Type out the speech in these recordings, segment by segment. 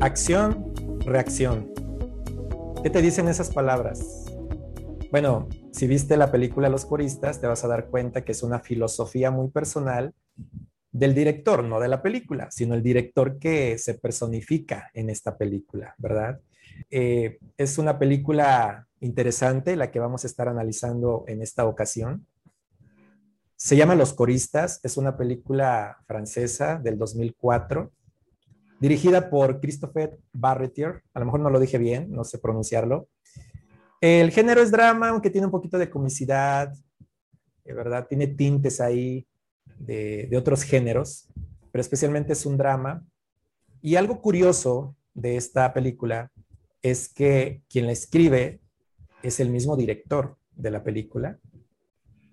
Acción, reacción. ¿Qué te dicen esas palabras? Bueno, si viste la película Los Coristas, te vas a dar cuenta que es una filosofía muy personal del director, no de la película, sino el director que se personifica en esta película, ¿verdad? Eh, es una película interesante la que vamos a estar analizando en esta ocasión. Se llama Los Coristas, es una película francesa del 2004 dirigida por Christopher Barretier. A lo mejor no lo dije bien, no sé pronunciarlo. El género es drama, aunque tiene un poquito de comicidad, de ¿verdad? Tiene tintes ahí de, otros géneros, pero especialmente es un drama. Y algo curioso de esta película es que quien la escribe es el mismo director de la película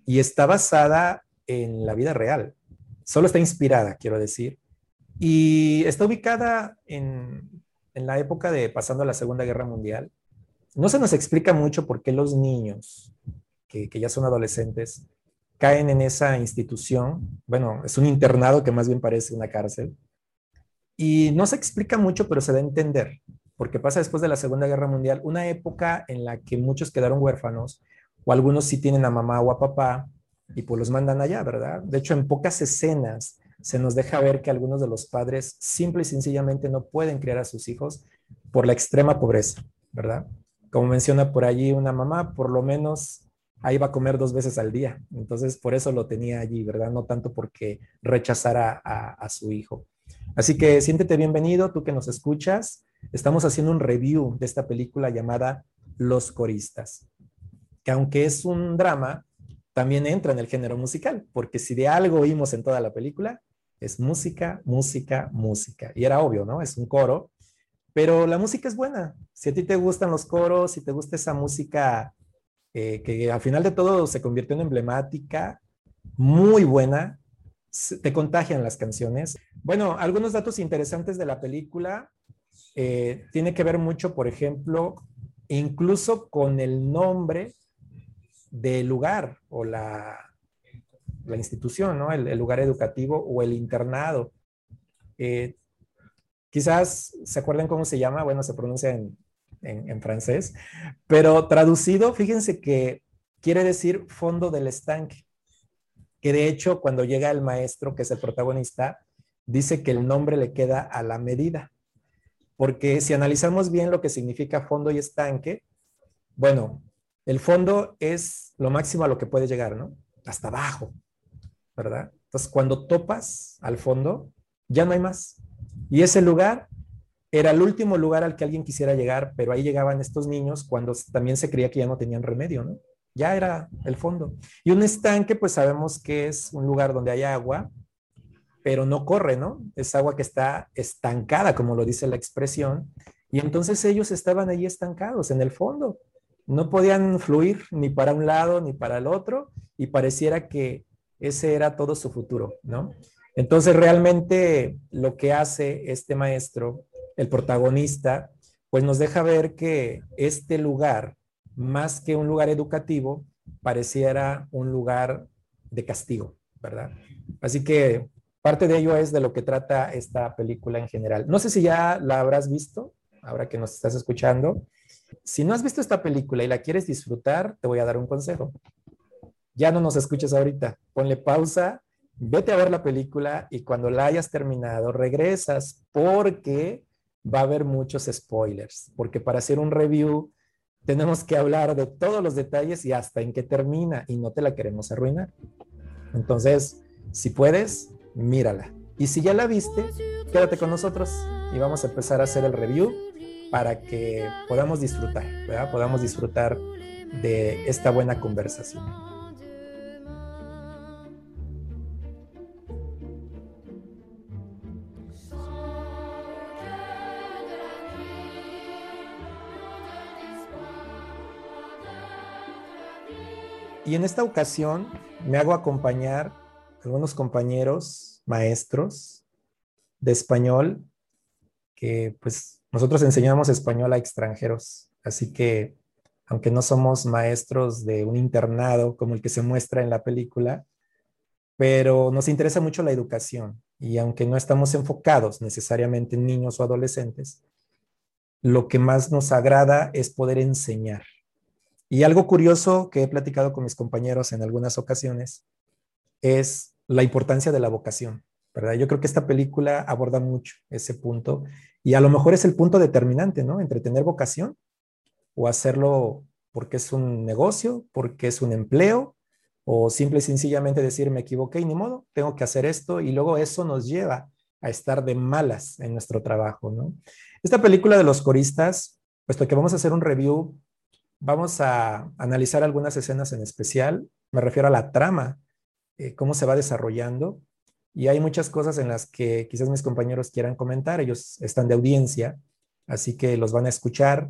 y está basada en la vida real. Solo está inspirada, quiero decir, y está ubicada en, la época de pasando la Segunda Guerra Mundial. No se nos explica mucho por qué los niños, que, ya son adolescentes, caen en esa institución. Bueno, es un internado que más bien parece una cárcel. Y no se explica mucho, pero se da a entender, porque pasa después de la Segunda Guerra Mundial, una época en la que muchos quedaron huérfanos, o algunos sí tienen a mamá o a papá, y pues los mandan allá, ¿verdad? De hecho, en pocas escenas se nos deja ver que algunos de los padres simple y sencillamente no pueden criar a sus hijos por la extrema pobreza, ¿verdad? Como menciona por allí una mamá, por lo menos ahí va a comer dos veces al día. Entonces, por eso lo tenía allí, ¿verdad? No tanto porque rechazara a, a su hijo. Así que siéntete bienvenido, tú que nos escuchas. Estamos haciendo un review de esta película llamada Los Coristas, que aunque es un drama, también entra en el género musical, porque si de algo oímos en toda la película, es música, música, música. Y era obvio, ¿no? Es un coro, pero la música es buena. Si a ti te gustan los coros, si te gusta esa música eh, que al final de todo se convirtió en emblemática, muy buena, te contagian las canciones. Bueno, algunos datos interesantes de la película eh, tiene que ver mucho, por ejemplo, incluso con el nombre del lugar o la, la institución, ¿no? El, lugar educativo o el internado. Eh, quizás se acuerden cómo se llama, bueno, se pronuncia en, en, francés, pero traducido, fíjense que quiere decir fondo del estanque, que de hecho cuando llega el maestro, que es el protagonista, dice que el nombre le queda a la medida, porque si analizamos bien lo que significa fondo y estanque, bueno, el fondo es lo máximo a lo que puede llegar, ¿no? Hasta abajo. ¿verdad? Entonces, cuando topas al fondo, ya no hay más. Y ese lugar era el último lugar al que alguien quisiera llegar, pero ahí llegaban estos niños cuando también se creía que ya no tenían remedio, ¿no? Ya era el fondo. Y un estanque, pues sabemos que es un lugar donde hay agua, pero no corre, ¿no? Es agua que está estancada, como lo dice la expresión. Y entonces ellos estaban ahí estancados en el fondo. No podían fluir ni para un lado ni para el otro y pareciera que ese era todo su futuro, ¿no? Entonces realmente lo que hace este maestro, el protagonista, pues nos deja ver que este lugar, más que un lugar educativo, pareciera un lugar de castigo, ¿verdad? Así que parte de ello es de lo que trata esta película en general. No sé si ya la habrás visto, ahora que nos estás escuchando. Si no has visto esta película y la quieres disfrutar, te voy a dar un consejo ya no nos escuches ahorita, ponle pausa, vete a ver la película y cuando la hayas terminado regresas porque va a haber muchos spoilers, porque para hacer un review tenemos que hablar de todos los detalles y hasta en qué termina y no te la queremos arruinar. Entonces, si puedes, mírala. Y si ya la viste, quédate con nosotros y vamos a empezar a hacer el review para que podamos disfrutar, ¿verdad? Podamos disfrutar de esta buena conversación. Y en esta ocasión me hago acompañar algunos compañeros, maestros, de español, que pues nosotros enseñamos español a extranjeros, así que aunque no somos maestros de un internado como el que se muestra en la película, pero nos interesa mucho la educación y aunque no estamos enfocados necesariamente en niños o adolescentes, lo que más nos agrada es poder enseñar. Y algo curioso que he platicado con mis compañeros en algunas ocasiones es la importancia de la vocación, ¿verdad? Yo creo que esta película aborda mucho ese punto y a lo mejor es el punto determinante, ¿no? Entre tener vocación o hacerlo porque es un negocio, porque es un empleo, o simple y sencillamente decir me equivoqué y ni modo, tengo que hacer esto y luego eso nos lleva a estar de malas en nuestro trabajo, ¿no? Esta película de los coristas, puesto que vamos a hacer un review, vamos a analizar algunas escenas en especial, me refiero a la trama, eh, cómo se va desarrollando, y hay muchas cosas en las que quizás mis compañeros quieran comentar, ellos están de audiencia, así que los van a escuchar,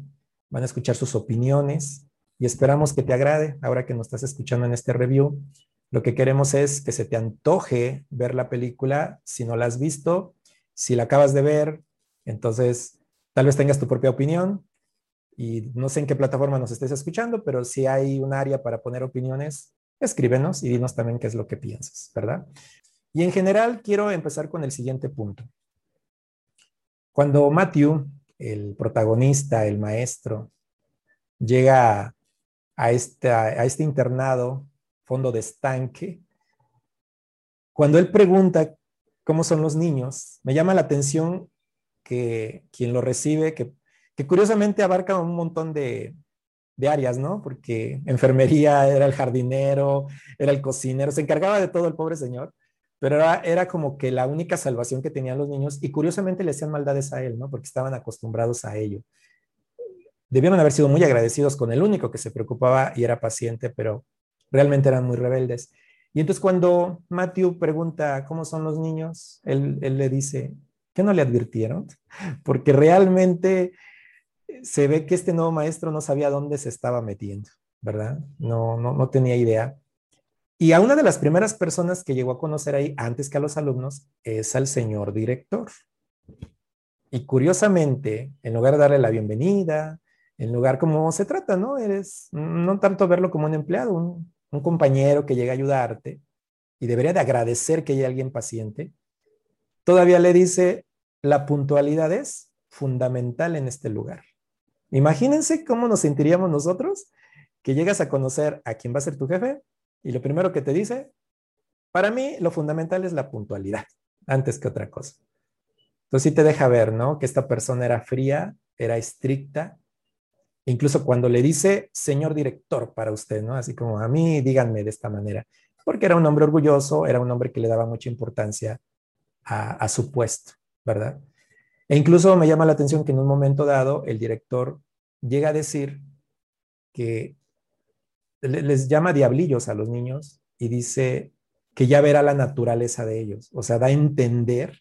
van a escuchar sus opiniones. Y esperamos que te agrade ahora que nos estás escuchando en este review. Lo que queremos es que se te antoje ver la película. Si no la has visto, si la acabas de ver, entonces tal vez tengas tu propia opinión y no sé en qué plataforma nos estés escuchando, pero si hay un área para poner opiniones, escríbenos y dinos también qué es lo que piensas, ¿verdad? Y en general quiero empezar con el siguiente punto. Cuando Matthew el protagonista, el maestro, llega a, a este internado, fondo de estanque, cuando él pregunta cómo son los niños, me llama la atención que quien lo recibe, que, curiosamente abarca un montón de, de áreas, ¿no? Porque enfermería era el jardinero, era el cocinero, se encargaba de todo el pobre señor pero era, como que la única salvación que tenían los niños y curiosamente le hacían maldades a él, ¿no? Porque estaban acostumbrados a ello. Debieron haber sido muy agradecidos con el único que se preocupaba y era paciente, pero realmente eran muy rebeldes. Y entonces cuando Matthew pregunta cómo son los niños, él, él le dice, ¿qué no le advirtieron? Porque realmente se ve que este nuevo maestro no sabía dónde se estaba metiendo, ¿verdad? No, no, no tenía idea. Y a una de las primeras personas que llegó a conocer ahí antes que a los alumnos es al señor director. Y curiosamente, en lugar de darle la bienvenida, en lugar como se trata, ¿no? Eres no tanto verlo como un empleado, un, un compañero que llega a ayudarte y debería de agradecer que haya alguien paciente, todavía le dice, la puntualidad es fundamental en este lugar. Imagínense cómo nos sentiríamos nosotros que llegas a conocer a quién va a ser tu jefe y lo primero que te dice, para mí lo fundamental es la puntualidad, antes que otra cosa. Entonces sí te deja ver, ¿no? Que esta persona era fría, era estricta, incluso cuando le dice señor director para usted, ¿no? Así como a mí díganme de esta manera, porque era un hombre orgulloso, era un hombre que le daba mucha importancia a, a su puesto, ¿verdad? E incluso me llama la atención que en un momento dado el director llega a decir que les llama diablillos a los niños y dice que ya verá la naturaleza de ellos. O sea, da a entender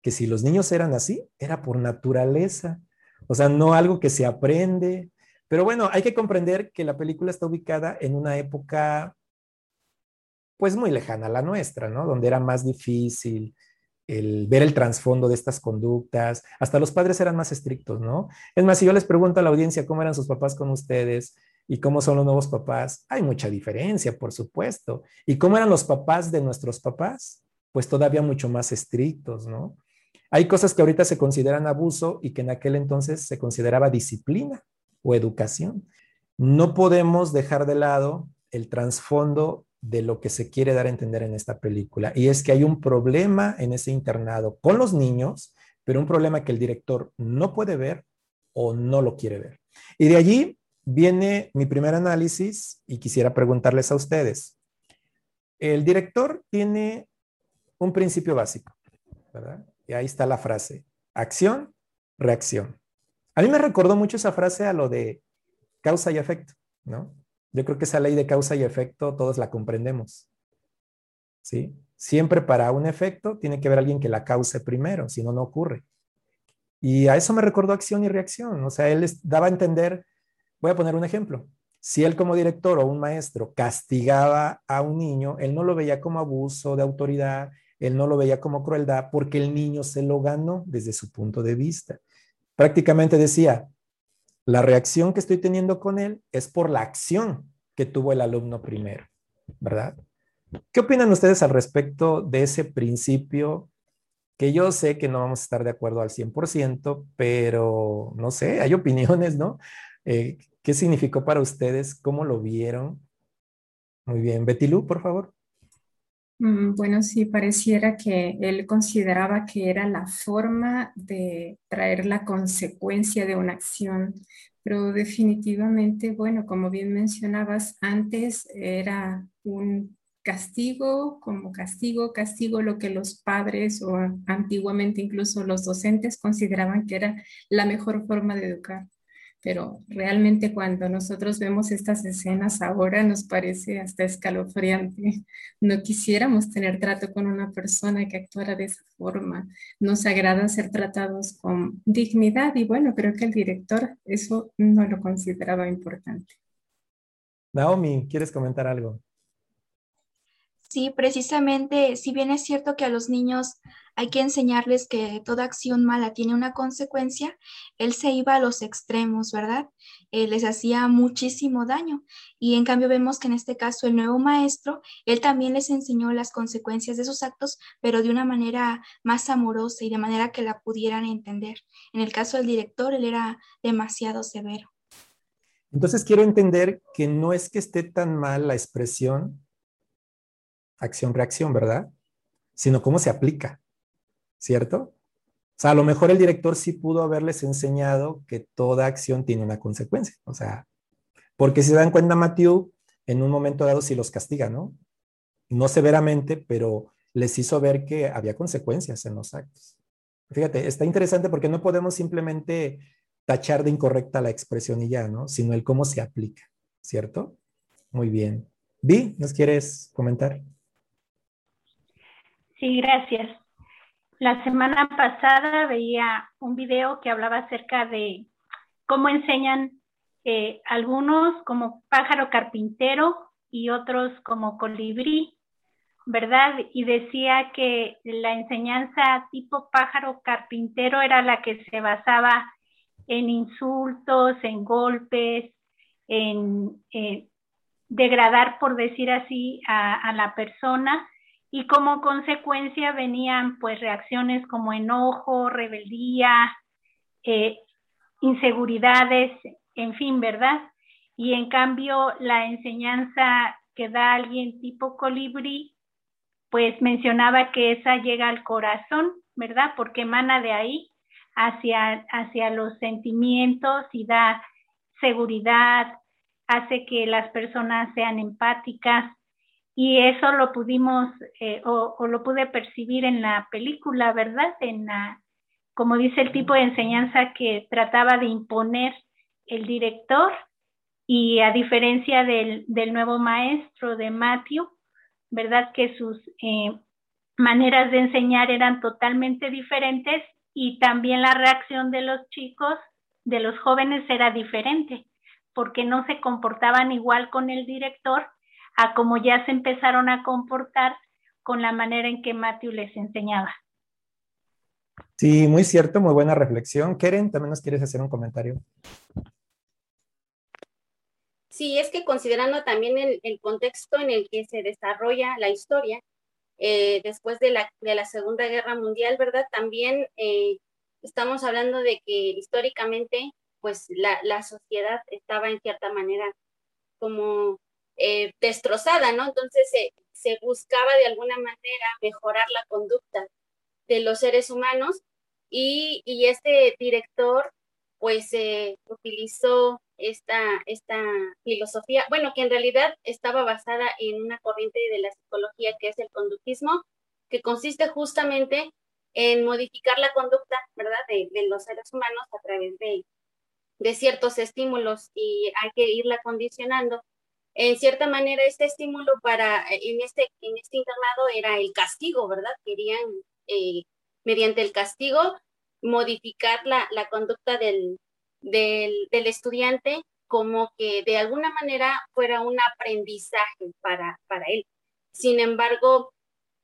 que si los niños eran así, era por naturaleza. O sea, no algo que se aprende. Pero bueno, hay que comprender que la película está ubicada en una época pues muy lejana a la nuestra, ¿no? Donde era más difícil el ver el trasfondo de estas conductas. Hasta los padres eran más estrictos, ¿no? Es más, si yo les pregunto a la audiencia cómo eran sus papás con ustedes, y cómo son los nuevos papás, hay mucha diferencia, por supuesto. ¿Y cómo eran los papás de nuestros papás? Pues todavía mucho más estrictos, ¿no? Hay cosas que ahorita se consideran abuso y que en aquel entonces se consideraba disciplina o educación. No podemos dejar de lado el trasfondo de lo que se quiere dar a entender en esta película. Y es que hay un problema en ese internado con los niños, pero un problema que el director no puede ver o no lo quiere ver. Y de allí viene mi primer análisis y quisiera preguntarles a ustedes. El director tiene un principio básico, ¿verdad? Y ahí está la frase, acción, reacción. A mí me recordó mucho esa frase a lo de causa y efecto, ¿no? Yo creo que esa ley de causa y efecto todos la comprendemos, ¿sí? Siempre para un efecto tiene que haber alguien que la cause primero, si no, no ocurre. Y a eso me recordó acción y reacción, o sea, él les daba a entender Voy a poner un ejemplo. Si él como director o un maestro castigaba a un niño, él no lo veía como abuso de autoridad, él no lo veía como crueldad porque el niño se lo ganó desde su punto de vista. Prácticamente decía, la reacción que estoy teniendo con él es por la acción que tuvo el alumno primero, ¿verdad? ¿Qué opinan ustedes al respecto de ese principio que yo sé que no vamos a estar de acuerdo al 100%, pero no sé, hay opiniones, ¿no? Eh, ¿Qué significó para ustedes? ¿Cómo lo vieron? Muy bien, Betty Lu, por favor. Mm, bueno, sí, pareciera que él consideraba que era la forma de traer la consecuencia de una acción, pero definitivamente, bueno, como bien mencionabas, antes era un castigo como castigo, castigo lo que los padres o antiguamente incluso los docentes consideraban que era la mejor forma de educar pero realmente cuando nosotros vemos estas escenas ahora nos parece hasta escalofriante. No quisiéramos tener trato con una persona que actuara de esa forma. Nos agrada ser tratados con dignidad y bueno, creo que el director eso no lo consideraba importante. Naomi, ¿quieres comentar algo? Sí, precisamente, si bien es cierto que a los niños hay que enseñarles que toda acción mala tiene una consecuencia, él se iba a los extremos, ¿verdad? Eh, les hacía muchísimo daño. Y en cambio vemos que en este caso el nuevo maestro, él también les enseñó las consecuencias de sus actos, pero de una manera más amorosa y de manera que la pudieran entender. En el caso del director, él era demasiado severo. Entonces quiero entender que no es que esté tan mal la expresión acción-reacción, ¿verdad? Sino cómo se aplica, ¿cierto? O sea, a lo mejor el director sí pudo haberles enseñado que toda acción tiene una consecuencia. O sea, porque si se dan cuenta, Matthew, en un momento dado sí los castiga, ¿no? No severamente, pero les hizo ver que había consecuencias en los actos. Fíjate, está interesante porque no podemos simplemente tachar de incorrecta la expresión y ya, ¿no? Sino el cómo se aplica, ¿cierto? Muy bien. Vi, ¿nos quieres comentar? Sí, gracias. La semana pasada veía un video que hablaba acerca de cómo enseñan eh, algunos como pájaro carpintero y otros como colibrí, ¿verdad? Y decía que la enseñanza tipo pájaro carpintero era la que se basaba en insultos, en golpes, en degradar, por decir así, a la persona y como consecuencia venían pues reacciones como enojo, rebeldía, eh, inseguridades, en fin, ¿verdad? Y en cambio la enseñanza que da alguien tipo colibrí, pues mencionaba que esa llega al corazón, ¿verdad? Porque emana de ahí hacia, hacia los sentimientos y da seguridad, hace que las personas sean empáticas, y eso lo pudimos eh, o, lo pude percibir en la película, ¿verdad? En la, como dice el tipo de enseñanza que trataba de imponer el director y a diferencia del, del nuevo maestro de Matthew, ¿verdad? Que sus eh, maneras de enseñar eran totalmente diferentes y también la reacción de los chicos, de los jóvenes era diferente, porque no se comportaban igual con el director a cómo ya se empezaron a comportar con la manera en que Matthew les enseñaba. Sí, muy cierto, muy buena reflexión. Keren, también nos quieres hacer un comentario. Sí, es que considerando también el, contexto en el que se desarrolla la historia, eh, después de la, de la, Segunda Guerra Mundial, ¿verdad? También eh, estamos hablando de que históricamente, pues la, la, sociedad estaba en cierta manera como eh, destrozada, ¿no? Entonces se buscaba de alguna manera mejorar la conducta de los seres humanos y, y este director pues eh, utilizó esta, esta filosofía, bueno, que en realidad estaba basada en una corriente de la psicología que es el conductismo, que consiste justamente en modificar la conducta, ¿verdad?, de, de los seres humanos a través de, de ciertos estímulos y hay que irla condicionando en cierta manera este estímulo para en este en este internado era el castigo verdad querían eh, mediante el castigo modificar la, la conducta del, del, del, estudiante como que de alguna manera fuera un aprendizaje para, para él. Sin embargo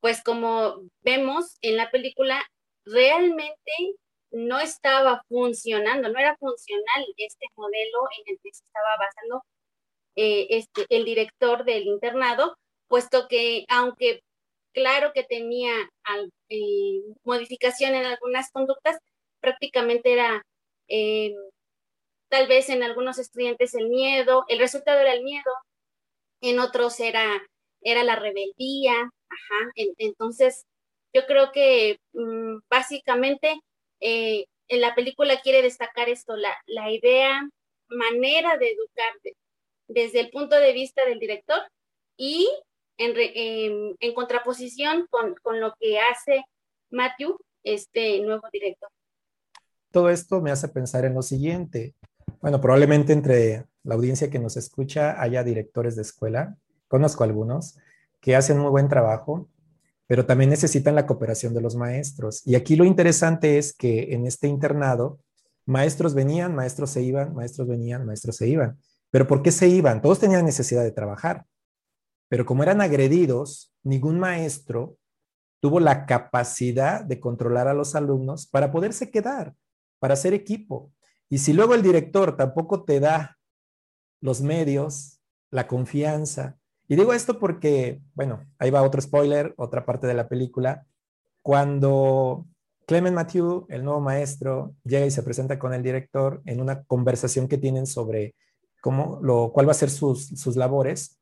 pues como vemos en la película, realmente no estaba funcionando, no era funcional este modelo en el que se estaba basando eh, este, el director del internado, puesto que aunque claro que tenía eh, modificación en algunas conductas, prácticamente era eh, tal vez en algunos estudiantes el miedo, el resultado era el miedo, en otros era, era la rebeldía, entonces yo creo que mm, básicamente en la película quiere destacar esto, la, la idea, manera de educar desde el punto de vista del director y en, contraposición con, con, lo que hace Matthew, este nuevo director. Todo esto me hace pensar en lo siguiente. Bueno, probablemente entre la audiencia que nos escucha haya directores de escuela, conozco algunos, que hacen muy buen trabajo, pero también necesitan la cooperación de los maestros. Y aquí lo interesante es que en este internado, maestros venían, maestros se iban, maestros venían, maestros se iban. Pero ¿por qué se iban? Todos tenían necesidad de trabajar. Pero como eran agredidos, ningún maestro tuvo la capacidad de controlar a los alumnos para poderse quedar, para hacer equipo. Y si luego el director tampoco te da los medios, la confianza, y digo esto porque, bueno, ahí va otro spoiler, otra parte de la película. Cuando Clement Matthew, el nuevo maestro, llega y se presenta con el director en una conversación que tienen sobre cómo, lo, cuál va a ser sus, sus labores,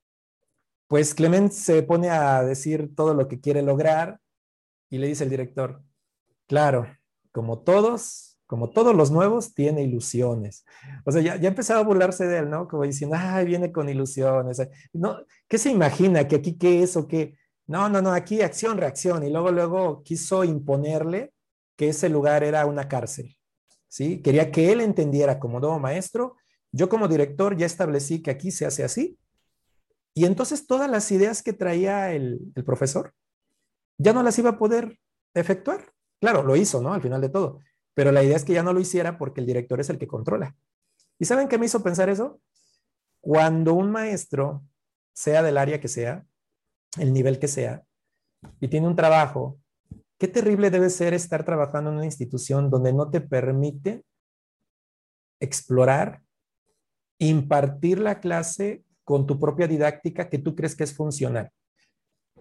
pues Clement se pone a decir todo lo que quiere lograr y le dice el director, claro, como todos, como todos los nuevos, tiene ilusiones. O sea, ya, ya empezaba a burlarse de él, ¿no? Como diciendo, ay, viene con ilusiones. No, ¿Qué se imagina? ¿Que aquí qué es o qué? No, no, no, aquí acción, reacción. Y luego, luego quiso imponerle que ese lugar era una cárcel. ¿Sí? Quería que él entendiera como nuevo maestro. Yo como director ya establecí que aquí se hace así. Y entonces todas las ideas que traía el, profesor ya no las iba a poder efectuar. Claro, lo hizo, ¿no? Al final de todo pero la idea es que ya no lo hiciera porque el director es el que controla. ¿Y saben qué me hizo pensar eso? Cuando un maestro, sea del área que sea, el nivel que sea, y tiene un trabajo, qué terrible debe ser estar trabajando en una institución donde no te permite explorar, impartir la clase con tu propia didáctica que tú crees que es funcional.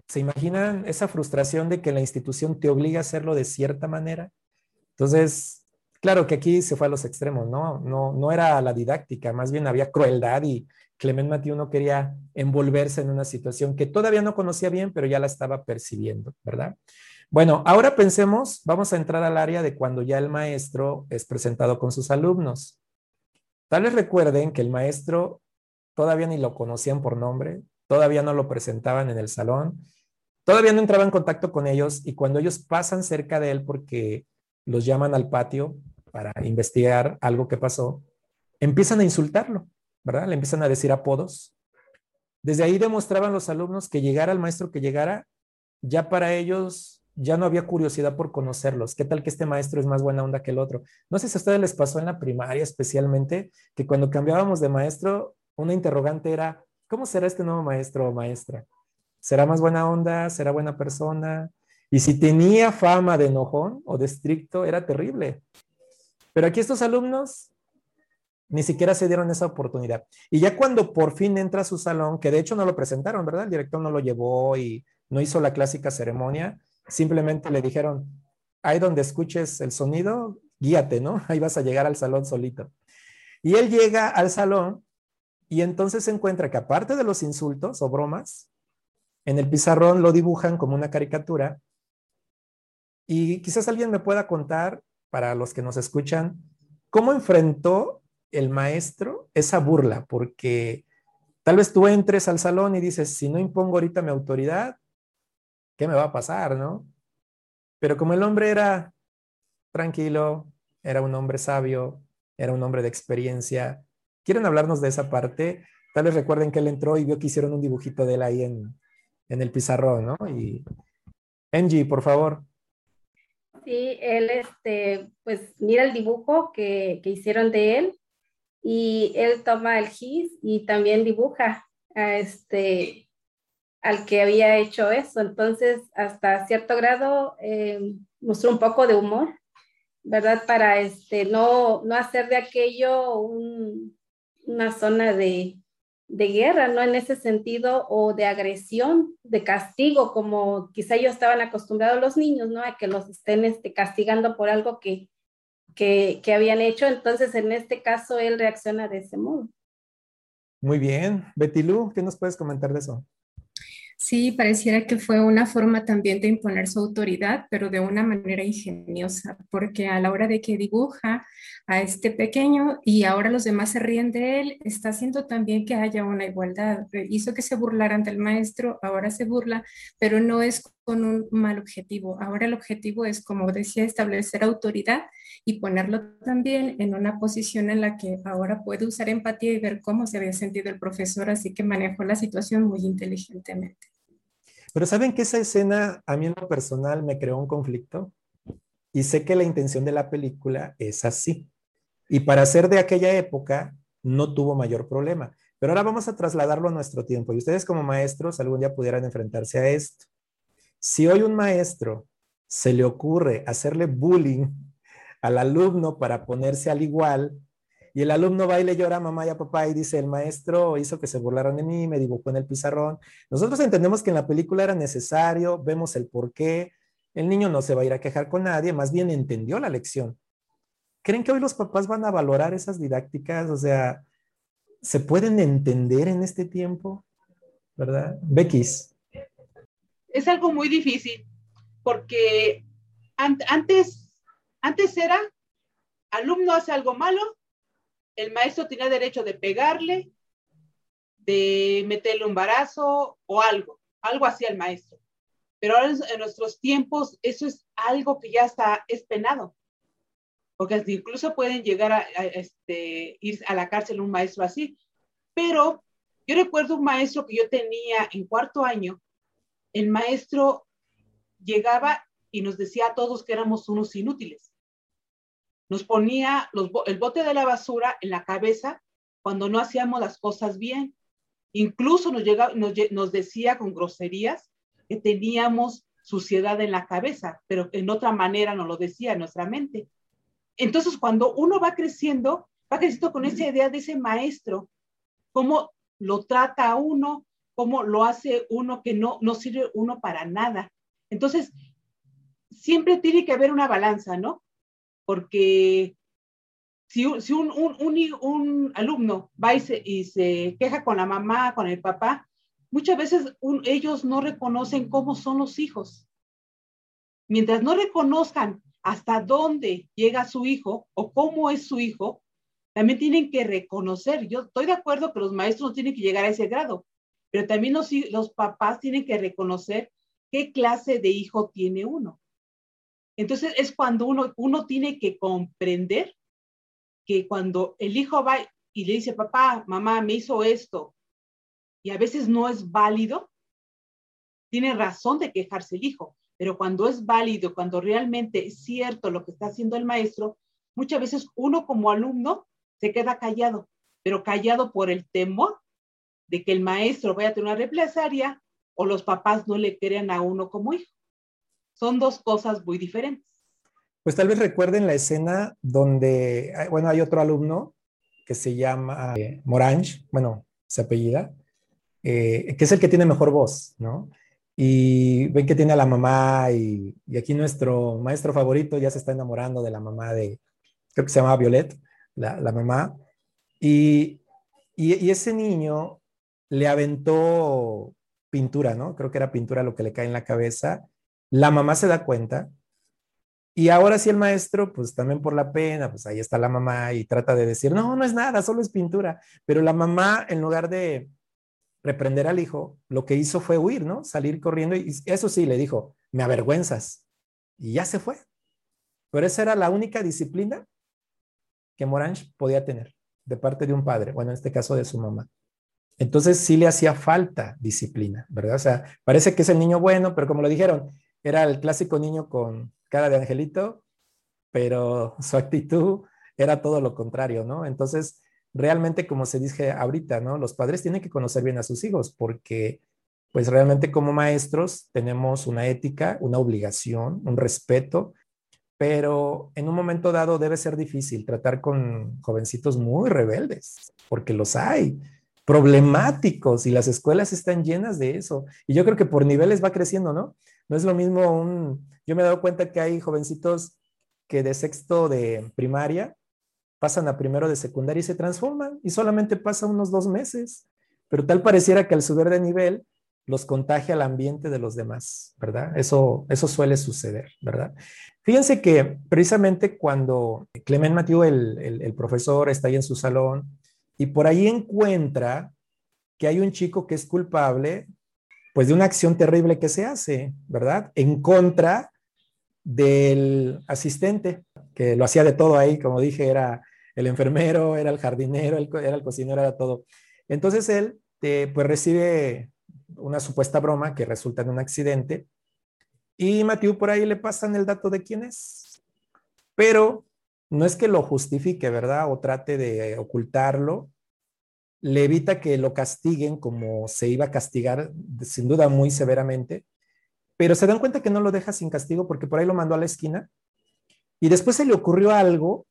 ¿Se imaginan esa frustración de que la institución te obliga a hacerlo de cierta manera? Entonces, claro que aquí se fue a los extremos, ¿no? No, no era la didáctica, más bien había crueldad y Clement Mathieu no quería envolverse en una situación que todavía no conocía bien, pero ya la estaba percibiendo, ¿verdad? Bueno, ahora pensemos, vamos a entrar al área de cuando ya el maestro es presentado con sus alumnos. Tal vez recuerden que el maestro todavía ni lo conocían por nombre, todavía no lo presentaban en el salón, todavía no entraba en contacto con ellos y cuando ellos pasan cerca de él porque los llaman al patio para investigar algo que pasó, empiezan a insultarlo, ¿verdad? Le empiezan a decir apodos. Desde ahí demostraban los alumnos que llegara el maestro que llegara, ya para ellos ya no había curiosidad por conocerlos. ¿Qué tal que este maestro es más buena onda que el otro? No sé si a ustedes les pasó en la primaria especialmente, que cuando cambiábamos de maestro, una interrogante era, ¿cómo será este nuevo maestro o maestra? ¿Será más buena onda? ¿Será buena persona? Y si tenía fama de enojón o de estricto, era terrible. Pero aquí estos alumnos ni siquiera se dieron esa oportunidad. Y ya cuando por fin entra a su salón, que de hecho no lo presentaron, ¿verdad? El director no lo llevó y no hizo la clásica ceremonia, simplemente le dijeron, ahí donde escuches el sonido, guíate, ¿no? Ahí vas a llegar al salón solito. Y él llega al salón y entonces se encuentra que aparte de los insultos o bromas, en el pizarrón lo dibujan como una caricatura y quizás alguien me pueda contar, para los que nos escuchan, cómo enfrentó el maestro esa burla, porque tal vez tú entres al salón y dices, si no impongo ahorita mi autoridad, ¿qué me va a pasar, no? Pero como el hombre era tranquilo, era un hombre sabio, era un hombre de experiencia, ¿quieren hablarnos de esa parte? Tal vez recuerden que él entró y vio que hicieron un dibujito de él ahí en, el pizarrón, ¿no? Y Angie, por favor. Sí, él, este, pues mira el dibujo que, hicieron de él y él toma el gis y también dibuja este, al que había hecho eso. Entonces, hasta cierto grado, eh, mostró un poco de humor, ¿verdad? Para este, no, no hacer de aquello una zona de, de guerra, ¿no? En ese sentido, o de agresión, de castigo, como quizá ellos estaban acostumbrados los niños, ¿no? A que los estén este, castigando por algo que, que, que habían hecho. Entonces, en este caso, él reacciona de ese modo. Muy bien. Betty Lu, ¿qué nos puedes comentar de eso? Sí, pareciera que fue una forma también de imponer su autoridad, pero de una manera ingeniosa, porque a la hora de que dibuja a este pequeño y ahora los demás se ríen de él, está haciendo también que haya una igualdad. Hizo que se burlaran del maestro, ahora se burla, pero no es con un mal objetivo. Ahora el objetivo es, como decía, establecer autoridad y ponerlo también en una posición en la que ahora puede usar empatía y ver cómo se había sentido el profesor, así que manejó la situación muy inteligentemente. Pero ¿saben que esa escena a mí en lo personal me creó un conflicto? Y sé que la intención de la película es así. Y para ser de aquella época no tuvo mayor problema. Pero ahora vamos a trasladarlo a nuestro tiempo. Y ustedes como maestros algún día pudieran enfrentarse a esto. Si hoy un maestro se le ocurre hacerle bullying al alumno para ponerse al igual, y el alumno va y le llora mamá y a papá y dice, el maestro hizo que se burlaran de mí, me dibujó en el pizarrón. Nosotros entendemos que en la película era necesario, vemos el por qué, el niño no se va a ir a quejar con nadie, más bien entendió la lección. ¿Creen que hoy los papás van a valorar esas didácticas? O sea, ¿se pueden entender en este tiempo? ¿Verdad? Bequis es algo muy difícil porque antes, antes era, alumno hace algo malo, el maestro tenía derecho de pegarle, de meterle un barazo o algo, algo hacía el maestro. Pero ahora en nuestros tiempos eso es algo que ya está, es penado. Porque incluso pueden llegar a, este, ir a la cárcel un maestro así. Pero yo recuerdo un maestro que yo tenía en cuarto año, el maestro llegaba y nos decía a todos que éramos unos inútiles. Nos ponía el bote de la basura en la cabeza cuando no hacíamos las cosas bien. Incluso nos, nos, decía con groserías que teníamos suciedad en la cabeza, pero en otra manera nos lo decía en nuestra mente. Entonces, cuando uno va creciendo, va creciendo con esa idea de ese maestro, cómo lo trata a uno, cómo lo hace uno que no, no sirve uno para nada. Entonces, siempre tiene que haber una balanza, ¿no? Porque si, un, un, alumno va y se, queja con la mamá, con el papá, muchas veces ellos no reconocen cómo son los hijos. Mientras no reconozcan hasta dónde llega su hijo o cómo es su hijo, también tienen que reconocer. Yo estoy de acuerdo que los maestros no tienen que llegar a ese grado, pero también los, papás tienen que reconocer qué clase de hijo tiene uno. Entonces es cuando uno, uno tiene que comprender que cuando el hijo va y le dice, papá, mamá, me hizo esto, y a veces no es válido, tiene razón de quejarse el hijo, pero cuando es válido, cuando realmente es cierto lo que está haciendo el maestro, muchas veces uno como alumno se queda callado, pero callado por el temor de que el maestro vaya a tener una represalia o los papás no le crean a uno como hijo. Son dos cosas muy diferentes. Pues tal vez recuerden la escena donde, bueno, hay otro alumno que se llama eh, Morange, bueno, se apellida, eh, que es el que tiene mejor voz, ¿no? Y ven que tiene a la mamá y, aquí nuestro maestro favorito ya se está enamorando de la mamá de, creo que se llama Violet, la, mamá. Y, y, ese niño le aventó pintura, ¿no? Creo que era pintura lo que le cae en la cabeza. La mamá se da cuenta. Y ahora sí el maestro, pues también por la pena, pues ahí está la mamá y trata de decir, no, no es nada, solo es pintura. Pero la mamá, en lugar de reprender al hijo, lo que hizo fue huir, ¿no? Salir corriendo y eso sí, le dijo, me avergüenzas. Y ya se fue. Pero esa era la única disciplina que Morange podía tener de parte de un padre, bueno, en este caso de su mamá. Entonces sí le hacía falta disciplina, ¿verdad? O sea, parece que es el niño bueno, pero como lo dijeron, era el clásico niño con cara de angelito, pero su actitud era todo lo contrario, ¿no? Entonces, realmente, como se dice ahorita, ¿no? Los padres tienen que conocer bien a sus hijos porque pues realmente como maestros tenemos una ética, una obligación, un respeto, pero en un momento dado debe ser difícil tratar con jovencitos muy rebeldes, porque los hay, problemáticos, y las escuelas están llenas de eso. Y yo creo que por niveles va creciendo, ¿no? No es lo mismo un... Yo me he dado cuenta que hay jovencitos que de sexto de primaria pasan a primero de secundaria y se transforman y solamente pasa unos dos meses, pero tal pareciera que al subir de nivel los contagia al ambiente de los demás, ¿verdad? Eso, eso suele suceder, ¿verdad? Fíjense que precisamente cuando Clement Mathieu, el, el, el profesor, está ahí en su salón y por ahí encuentra que hay un chico que es culpable, pues de una acción terrible que se hace, ¿verdad? En contra del asistente, que lo hacía de todo ahí, como dije, era el enfermero, era el jardinero, era el cocinero, era todo. Entonces él, pues recibe una supuesta broma que resulta en un accidente y Matthew por ahí le pasan el dato de quién es. Pero no es que lo justifique, ¿verdad? O trate de ocultarlo. Le evita que lo castiguen como se iba a castigar, sin duda muy severamente. Pero se dan cuenta que no lo deja sin castigo porque por ahí lo mandó a la esquina. Y después se le ocurrió algo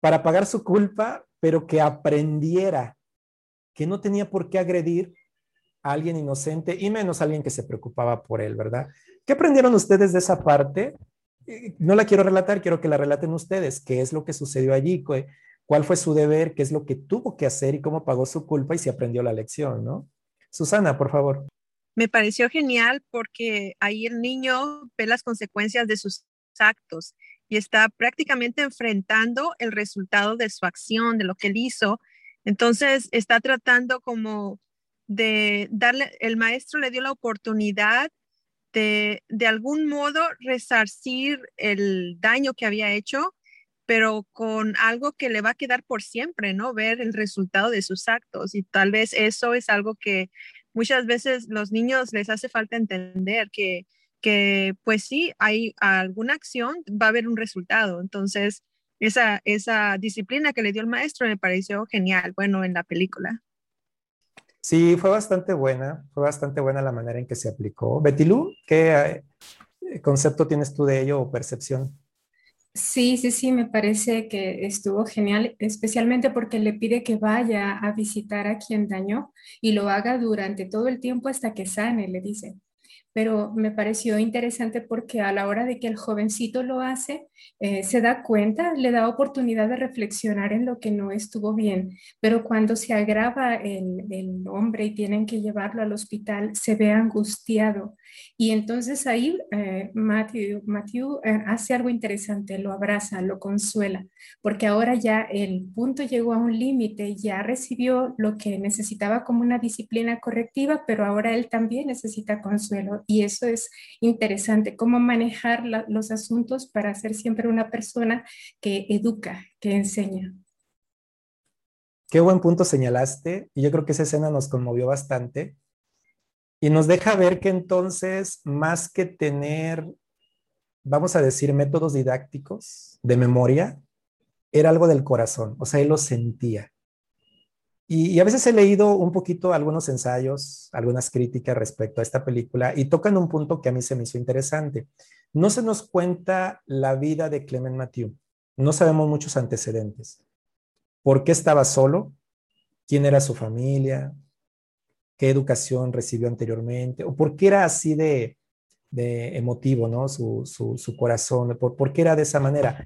para pagar su culpa, pero que aprendiera que no tenía por qué agredir a alguien inocente y menos a alguien que se preocupaba por él, ¿verdad? ¿Qué aprendieron ustedes de esa parte? Eh, no la quiero relatar, quiero que la relaten ustedes. ¿Qué es lo que sucedió allí? ¿Cuál fue su deber? ¿Qué es lo que tuvo que hacer y cómo pagó su culpa y si aprendió la lección, ¿no? Susana, por favor. Me pareció genial porque ahí el niño ve las consecuencias de sus actos y está prácticamente enfrentando el resultado de su acción, de lo que él hizo. Entonces está tratando como de darle, el maestro le dio la oportunidad de, de algún modo resarcir el daño que había hecho, pero con algo que le va a quedar por siempre, ¿no? Ver el resultado de sus actos. Y tal vez eso es algo que muchas veces los niños les hace falta entender que, que pues sí, hay alguna acción, va a haber un resultado. Entonces, esa, esa disciplina que le dio el maestro me pareció genial, bueno, en la película. Sí, fue bastante buena, fue bastante buena la manera en que se aplicó. Betilú, ¿qué eh, concepto tienes tú de ello o percepción? Sí, sí, sí, me parece que estuvo genial, especialmente porque le pide que vaya a visitar a quien dañó y lo haga durante todo el tiempo hasta que sane, le dice pero me pareció interesante porque a la hora de que el jovencito lo hace, eh, se da cuenta, le da oportunidad de reflexionar en lo que no estuvo bien, pero cuando se agrava el, el hombre y tienen que llevarlo al hospital, se ve angustiado. Y entonces ahí eh, Matthew, eh, hace algo interesante, lo abraza, lo consuela, porque ahora ya el punto llegó a un límite, ya recibió lo que necesitaba como una disciplina correctiva, pero ahora él también necesita consuelo y eso es interesante, cómo manejar los asuntos para ser siempre una persona que educa, que enseña. Qué buen punto señalaste y yo creo que esa escena nos conmovió bastante y nos deja ver que entonces, más que tener, vamos a decir, métodos didácticos de memoria, era algo del corazón, o sea, él lo sentía. Y, a veces he leído un poquito algunos ensayos, algunas críticas respecto a esta película y tocan un punto que a mí se me hizo interesante. No se nos cuenta la vida de Clement Mathieu. No sabemos muchos antecedentes. ¿Por qué estaba solo? ¿Quién era su familia? ¿Qué educación recibió anteriormente? ¿O por qué era así de, emotivo, ¿no? Su, su, corazón. ¿Por, ¿Por qué era de esa manera?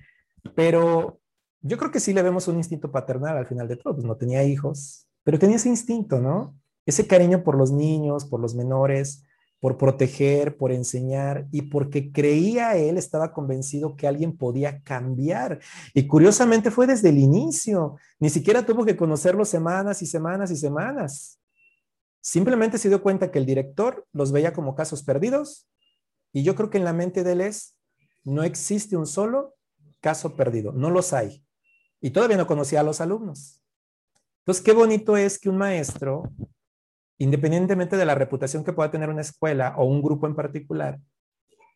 Pero yo creo que sí le vemos un instinto paternal al final de todo, pues no tenía hijos, pero tenía ese instinto, ¿no? Ese cariño por los niños, por los menores, por proteger, por enseñar y porque creía él, estaba convencido que alguien podía cambiar. Y curiosamente fue desde el inicio, ni siquiera tuvo que conocerlo semanas y semanas y semanas. Simplemente se dio cuenta que el director los veía como casos perdidos y yo creo que en la mente de él es, no existe un solo caso perdido, no los hay y todavía no conocía a los alumnos. Entonces, qué bonito es que un maestro, independientemente de la reputación que pueda tener una escuela o un grupo en particular,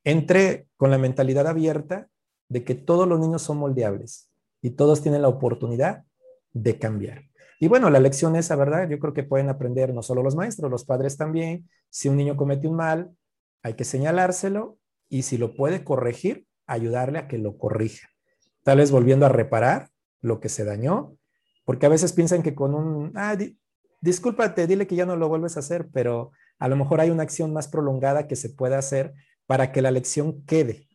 entre con la mentalidad abierta de que todos los niños son moldeables y todos tienen la oportunidad de cambiar. Y bueno, la lección esa, ¿verdad? Yo creo que pueden aprender no solo los maestros, los padres también. Si un niño comete un mal, hay que señalárselo y si lo puede corregir, ayudarle a que lo corrija. Tal vez volviendo a reparar lo que se dañó, porque a veces piensan que con un, ah, discúlpate, dile que ya no lo vuelves a hacer, pero a lo mejor hay una acción más prolongada que se pueda hacer para que la lección quede.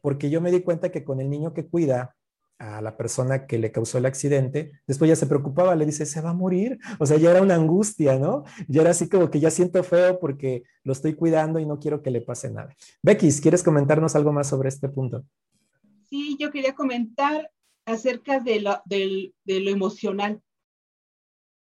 Porque yo me di cuenta que con el niño que cuida, a la persona que le causó el accidente, después ya se preocupaba, le dice, se va a morir. O sea, ya era una angustia, ¿no? Ya era así como que ya siento feo porque lo estoy cuidando y no quiero que le pase nada. Becky, ¿quieres comentarnos algo más sobre este punto? Sí, yo quería comentar acerca de lo, emocional.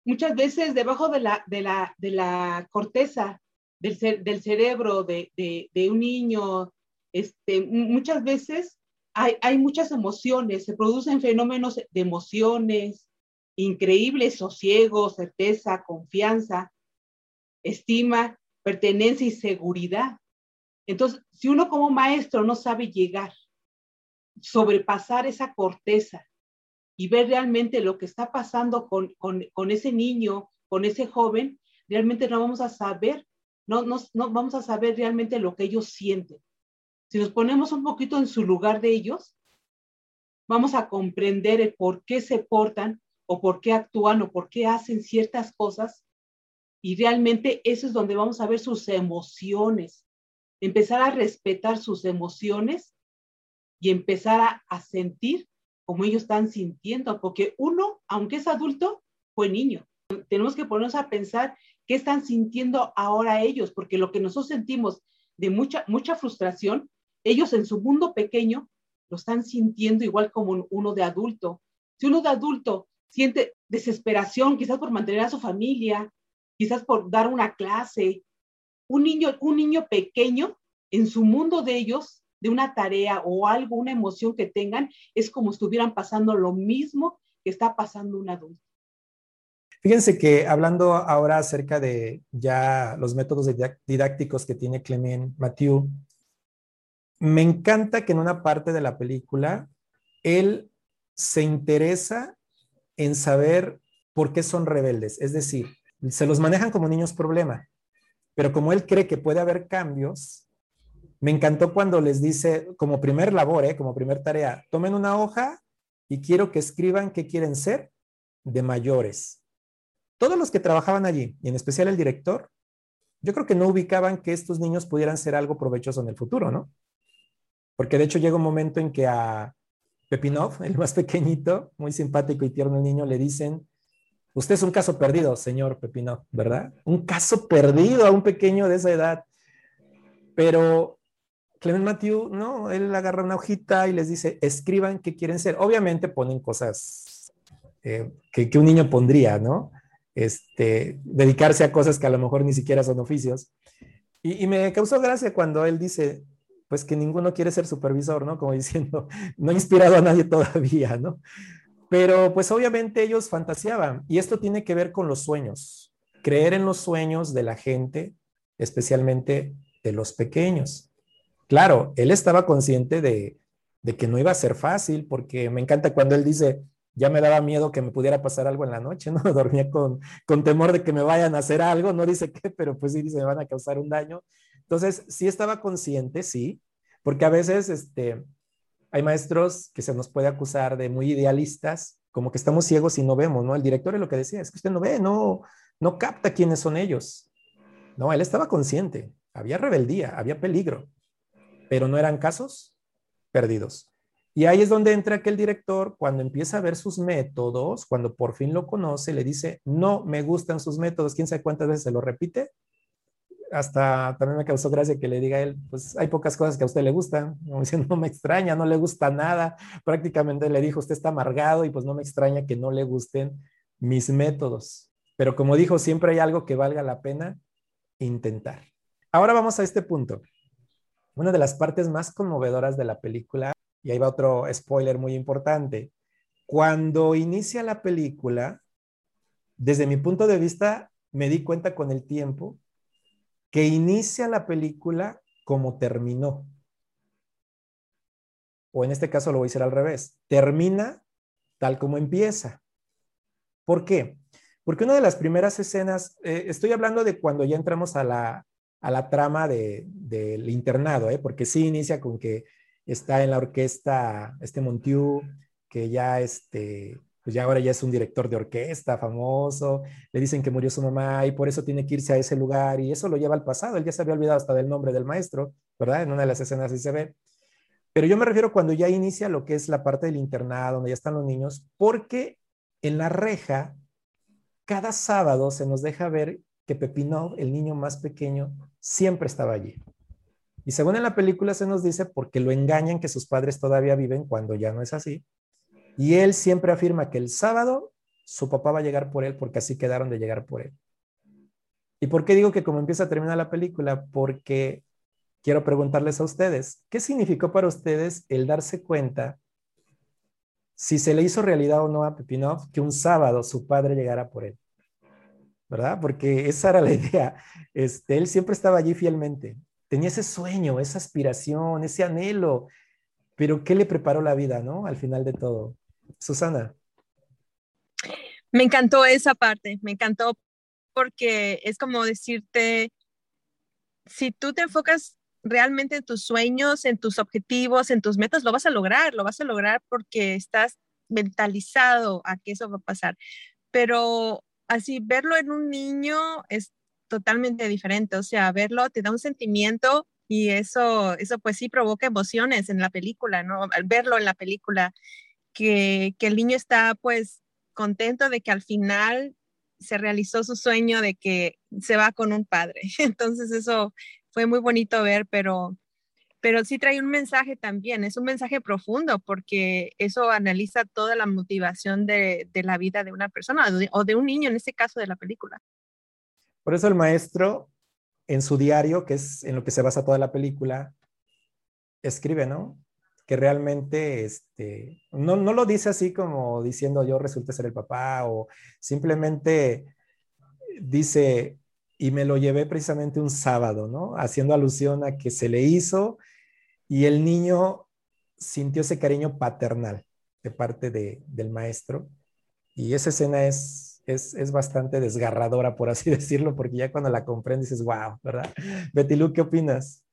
Muchas veces debajo de la, de la, de la corteza del, del cerebro de, de, un niño, este, muchas veces hay, muchas emociones, se producen fenómenos de emociones increíbles, sosiego, certeza, confianza, estima, pertenencia y seguridad. Entonces, si uno como maestro no sabe llegar, sobrepasar esa corteza y ver realmente lo que está pasando con, con, ese niño, con ese joven, realmente no vamos a saber, no, no, no vamos a saber realmente lo que ellos sienten. Si nos ponemos un poquito en su lugar de ellos, vamos a comprender el por qué se portan o por qué actúan o por qué hacen ciertas cosas. Y realmente eso es donde vamos a ver sus emociones, empezar a respetar sus emociones y empezar a, a sentir como ellos están sintiendo, porque uno, aunque es adulto, fue niño. Tenemos que ponernos a pensar qué están sintiendo ahora ellos, porque lo que nosotros sentimos de mucha, mucha frustración, ellos en su mundo pequeño lo están sintiendo igual como uno de adulto. Si uno de adulto siente desesperación, quizás por mantener a su familia, quizás por dar una clase, un niño, un niño pequeño en su mundo de ellos, de una tarea o algo, una emoción que tengan, es como estuvieran pasando lo mismo que está pasando un adulto. Fíjense que hablando ahora acerca de ya los métodos didácticos que tiene Clement Mathieu, me encanta que en una parte de la película él se interesa en saber por qué son rebeldes. Es decir, se los manejan como niños problema, pero como él cree que puede haber cambios, me encantó cuando les dice, como primer labor, ¿eh? como primer tarea, tomen una hoja y quiero que escriban qué quieren ser de mayores. Todos los que trabajaban allí, y en especial el director, yo creo que no ubicaban que estos niños pudieran ser algo provechoso en el futuro, ¿no? Porque de hecho llega un momento en que a Pepinov, el más pequeñito, muy simpático y tierno niño, le dicen, usted es un caso perdido, señor Pepinov, ¿verdad? Un caso perdido a un pequeño de esa edad. Pero Clement Matthew, no, él agarra una hojita y les dice, escriban qué quieren ser. Obviamente ponen cosas eh, que, un niño pondría, ¿no? Este, dedicarse a cosas que a lo mejor ni siquiera son oficios. y me causó gracia cuando él dice, pues que ninguno quiere ser supervisor, ¿no? Como diciendo, no he inspirado a nadie todavía, ¿no? Pero pues obviamente ellos fantaseaban y esto tiene que ver con los sueños, creer en los sueños de la gente, especialmente de los pequeños. Claro, él estaba consciente de, de que no iba a ser fácil porque me encanta cuando él dice, ya me daba miedo que me pudiera pasar algo en la noche, ¿no? Dormía con, con temor de que me vayan a hacer algo, no dice qué, pero pues sí dice, me van a causar un daño. Entonces, sí estaba consciente, sí, porque a veces este, hay maestros que se nos puede acusar de muy idealistas, como que estamos ciegos y no vemos, ¿no? El director es lo que decía, es que usted no ve, no, no capta quiénes son ellos. No, él estaba consciente, había rebeldía, había peligro, pero no eran casos perdidos. Y ahí es donde entra aquel director, cuando empieza a ver sus métodos, cuando por fin lo conoce, le dice, no me gustan sus métodos, quién sabe cuántas veces se lo repite, hasta también me causó gracia que le diga a él, pues hay pocas cosas que a usted le gustan, diciendo, no me extraña, no le gusta nada, prácticamente le dijo, usted está amargado y pues no me extraña que no le gusten mis métodos. Pero como dijo, siempre hay algo que valga la pena intentar. Ahora vamos a este punto. Una de las partes más conmovedoras de la película, y ahí va otro spoiler muy importante. Cuando inicia la película, desde mi punto de vista, me di cuenta con el tiempo que inicia la película como terminó. O en este caso lo voy a decir al revés. Termina tal como empieza. ¿Por qué? Porque una de las primeras escenas, eh, estoy hablando de cuando ya entramos a la, a la trama del internado, ¿eh? porque sí inicia con que está en la orquesta este Montiú, que ya este, pues ya ahora ya es un director de orquesta famoso, le dicen que murió su mamá y por eso tiene que irse a ese lugar y eso lo lleva al pasado, él ya se había olvidado hasta del nombre del maestro, ¿verdad? En una de las escenas así se ve. Pero yo me refiero cuando ya inicia lo que es la parte del internado, donde ya están los niños, porque en la reja, cada sábado se nos deja ver que Pepinov, el niño más pequeño, siempre estaba allí. Y según en la película se nos dice, porque lo engañan que sus padres todavía viven cuando ya no es así, y él siempre afirma que el sábado su papá va a llegar por él porque así quedaron de llegar por él. ¿Y por qué digo que como empieza a terminar la película? Porque quiero preguntarles a ustedes, ¿qué significó para ustedes el darse cuenta si se le hizo realidad o no a Pepinov que un sábado su padre llegara por él? ¿Verdad? Porque esa era la idea. Este, él siempre estaba allí fielmente. Tenía ese sueño, esa aspiración, ese anhelo. Pero ¿qué le preparó la vida, no? Al final de todo. Susana. Me encantó esa parte, me encantó porque es como decirte, si tú te enfocas realmente en tus sueños, en tus objetivos, en tus metas, lo vas a lograr, lo vas a lograr porque estás mentalizado a que eso va a pasar. Pero así, verlo en un niño es totalmente diferente, o sea, verlo te da un sentimiento y eso, eso pues sí provoca emociones en la película, ¿no? Al verlo en la película que, el niño está pues contento de que al final se realizó su sueño de que se va con un padre. Entonces eso fue muy bonito ver, pero, pero sí trae un mensaje también, es un mensaje profundo porque eso analiza toda la motivación de, la vida de una persona o de, un niño en este caso de la película. Por eso el maestro en su diario, que es en lo que se basa toda la película, escribe, ¿no? Que realmente este, no, no lo dice así como diciendo yo resulte ser el papá o simplemente dice, y me lo llevé precisamente un sábado, ¿no? Haciendo alusión a que se le hizo y el niño sintió ese cariño paternal de parte de, del maestro. Y esa escena es, es, es, bastante desgarradora, por así decirlo, porque ya cuando la comprendes dices, wow, ¿verdad? Betty Lu, ¿qué opinas?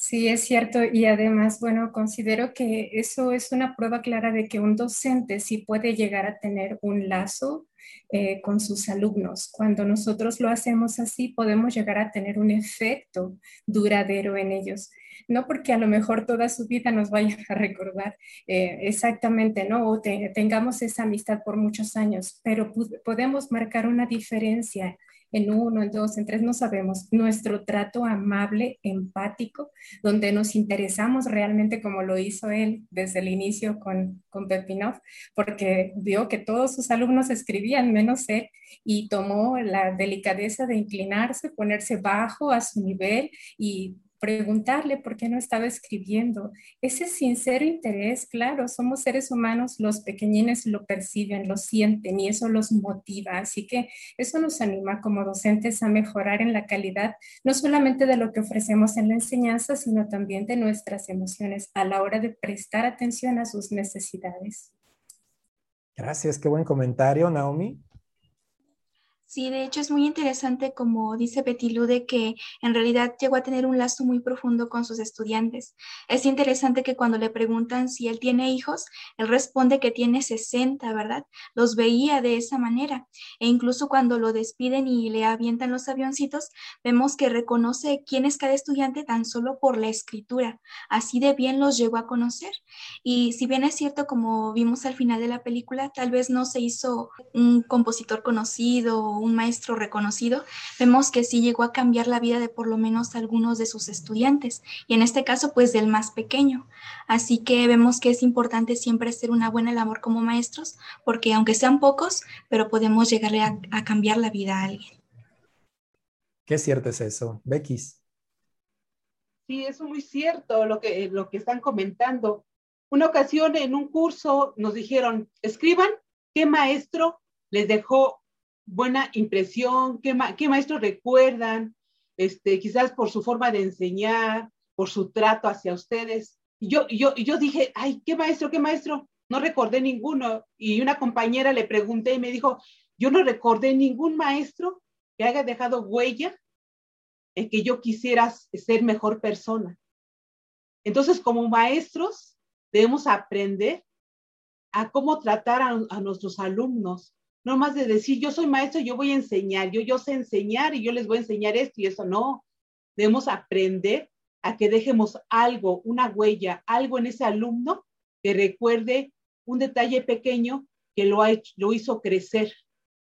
Sí, es cierto. Y además, bueno, considero que eso es una prueba clara de que un docente sí puede llegar a tener un lazo eh, con sus alumnos. Cuando nosotros lo hacemos así, podemos llegar a tener un efecto duradero en ellos. No porque a lo mejor toda su vida nos vaya a recordar eh, exactamente, ¿no? O tengamos esa amistad por muchos años, pero podemos marcar una diferencia en uno, en dos, en tres, no sabemos. Nuestro trato amable, empático, donde nos interesamos realmente como lo hizo él desde el inicio con, con Pepinov, porque vio que todos sus alumnos escribían menos él y tomó la delicadeza de inclinarse, ponerse bajo a su nivel y preguntarle por qué no estaba escribiendo. Ese sincero interés, claro, somos seres humanos, los pequeñines lo perciben, lo sienten y eso los motiva. Así que eso nos anima como docentes a mejorar en la calidad, no solamente de lo que ofrecemos en la enseñanza, sino también de nuestras emociones a la hora de prestar atención a sus necesidades. Gracias, qué buen comentario, Naomi. Sí, de hecho es muy interesante, como dice Betty de que en realidad llegó a tener un lazo muy profundo con sus estudiantes. Es interesante que cuando le preguntan si él tiene hijos, él responde que tiene 60, ¿verdad? Los veía de esa manera. E incluso cuando lo despiden y le avientan los avioncitos, vemos que reconoce quién es cada estudiante tan solo por la escritura. Así de bien los llegó a conocer. Y si bien es cierto, como vimos al final de la película, tal vez no se hizo un compositor conocido un maestro reconocido, vemos que sí llegó a cambiar la vida de por lo menos algunos de sus estudiantes, y en este caso pues del más pequeño. Así que vemos que es importante siempre hacer una buena labor como maestros, porque aunque sean pocos, pero podemos llegarle a, cambiar la vida a alguien. Qué cierto es eso, Becky. Sí, es muy cierto lo que, lo que están comentando. Una ocasión en un curso nos dijeron, escriban qué maestro les dejó buena impresión? ¿Qué, qué maestros recuerdan? Este, quizás por su forma de enseñar, por su trato hacia ustedes. Y yo, yo, yo dije, ay, qué maestro, qué maestro. no recordé ninguno. Y una compañera le pregunté y me dijo, yo no recordé ningún maestro que haya dejado huella en que yo quisiera ser mejor persona. Entonces, como maestros, debemos aprender a cómo tratar a, nuestros alumnos. No más de decir, yo soy maestro, yo voy a enseñar, yo, sé enseñar y yo les voy a enseñar esto y eso. No, debemos aprender a que dejemos algo, una huella, algo en ese alumno que recuerde un detalle pequeño que lo, hizo crecer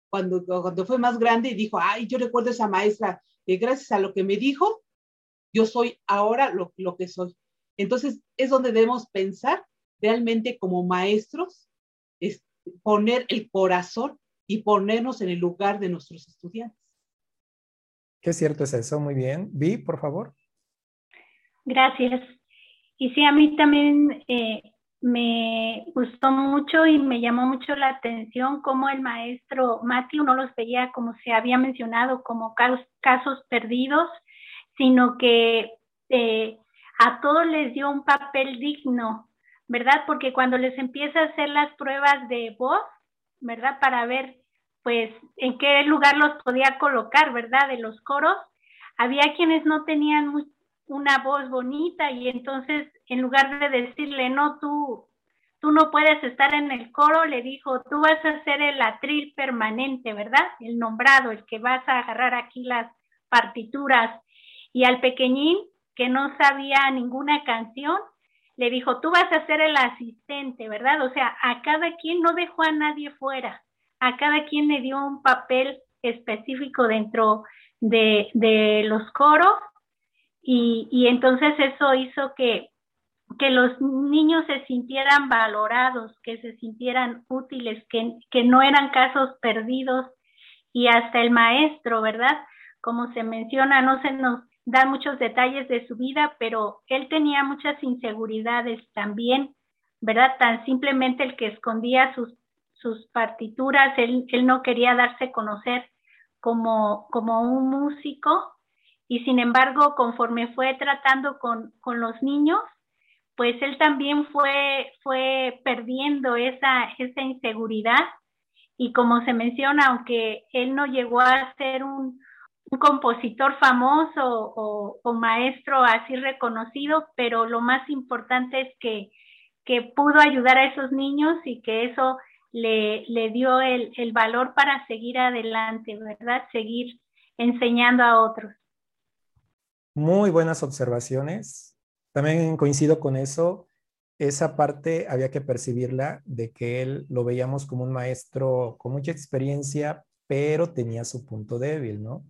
cuando, cuando fue más grande y dijo, ay, yo recuerdo a esa maestra, que gracias a lo que me dijo, yo soy ahora lo, lo que soy. Entonces, es donde debemos pensar realmente como maestros, es poner el corazón y ponernos en el lugar de nuestros estudiantes. Qué cierto es eso, muy bien. Vi, por favor. Gracias. Y sí, a mí también eh, me gustó mucho y me llamó mucho la atención cómo el maestro Mati no los veía como se había mencionado como casos, perdidos, sino que eh, a todos les dio un papel digno, ¿verdad? Porque cuando les empieza a hacer las pruebas de voz, ¿verdad? Para ver, pues, en qué lugar los podía colocar, ¿verdad? De los coros, había quienes no tenían una voz bonita y entonces en lugar de decirle, no, tú, tú no puedes estar en el coro, le dijo, tú vas a ser el atril permanente, ¿verdad? El nombrado, el que vas a agarrar aquí las partituras. Y al pequeñín, que no sabía ninguna canción, dijo, tú vas a ser el asistente, ¿verdad? O sea, a cada quien no dejó a nadie fuera, a cada quien le dio un papel específico dentro de, de los coros y, y, entonces eso hizo que, que los niños se sintieran valorados, que se sintieran útiles, que, que no eran casos perdidos y hasta el maestro, ¿verdad? Como se menciona, no se nos da muchos detalles de su vida, pero él tenía muchas inseguridades también, ¿verdad? Tan simplemente el que escondía sus, sus partituras, él, él no quería darse a conocer como, como un músico y sin embargo, conforme fue tratando con, con los niños, pues él también fue, fue perdiendo esa, esa inseguridad y como se menciona, aunque él no llegó a ser un, un compositor famoso o, maestro así reconocido, pero lo más importante es que, que pudo ayudar a esos niños y que eso le, le dio el, el, valor para seguir adelante, ¿verdad? Seguir enseñando a otros. Muy buenas observaciones. También coincido con eso. Esa parte había que percibirla de que él lo veíamos como un maestro con mucha experiencia, pero tenía su punto débil, ¿no?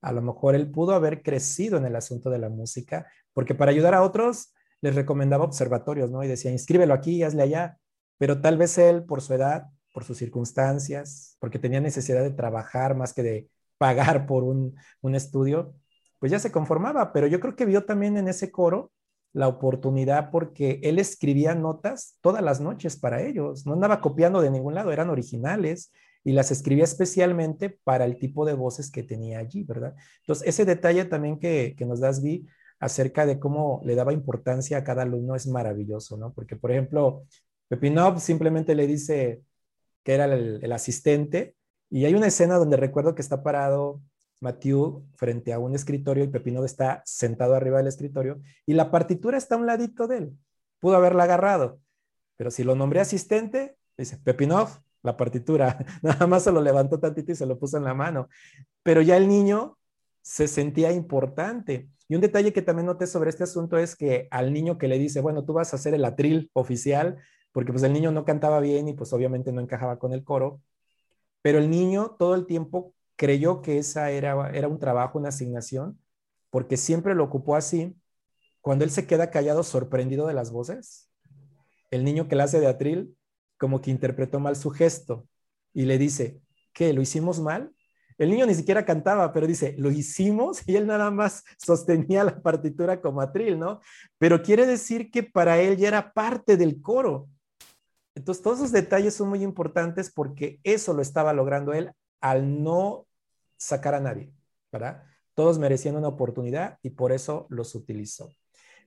A lo mejor él pudo haber crecido en el asunto de la música, porque para ayudar a otros les recomendaba observatorios, ¿no? Y decía, inscríbelo aquí, hazle allá, pero tal vez él, por su edad, por sus circunstancias, porque tenía necesidad de trabajar más que de pagar por un, un estudio, pues ya se conformaba, pero yo creo que vio también en ese coro la oportunidad porque él escribía notas todas las noches para ellos, no andaba copiando de ningún lado, eran originales y las escribía especialmente para el tipo de voces que tenía allí, ¿verdad? Entonces, ese detalle también que, nos das, Vi, acerca de cómo le daba importancia a cada alumno es maravilloso, ¿no? Porque, por ejemplo, Pepinov simplemente le dice que era el, asistente y hay una escena donde recuerdo que está parado Mathieu frente a un escritorio y Pepinov está sentado arriba del escritorio y la partitura está a un ladito de él. Pudo haberla agarrado, pero si lo nombré asistente, dice Pepinov, la partitura, nada más se lo levantó tantito y se lo puso en la mano, pero ya el niño se sentía importante. Y un detalle que también noté sobre este asunto es que al niño que le dice, bueno, tú vas a hacer el atril oficial, porque pues el niño no cantaba bien y pues obviamente no encajaba con el coro, pero el niño todo el tiempo creyó que esa era, era un trabajo, una asignación, porque siempre lo ocupó así. Cuando él se queda callado, sorprendido de las voces, el niño que le hace de atril como que interpretó mal su gesto y le dice, ¿qué? ¿Lo hicimos mal? El niño ni siquiera cantaba, pero dice, lo hicimos y él nada más sostenía la partitura como atril, ¿no? Pero quiere decir que para él ya era parte del coro. Entonces, todos esos detalles son muy importantes porque eso lo estaba logrando él al no sacar a nadie, ¿verdad? Todos merecían una oportunidad y por eso los utilizó.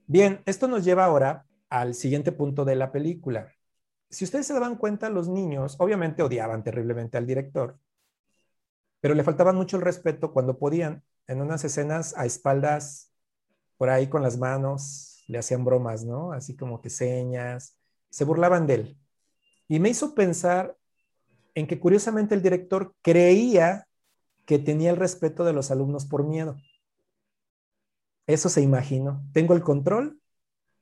Bien, esto nos lleva ahora al siguiente punto de la película si ustedes se daban cuenta, los niños obviamente odiaban terriblemente al director, pero le faltaba mucho el respeto cuando podían, en unas escenas a espaldas, por ahí con las manos, le hacían bromas, ¿no? Así como que señas, se burlaban de él. Y me hizo pensar en que curiosamente el director creía que tenía el respeto de los alumnos por miedo. Eso se imaginó. Tengo el control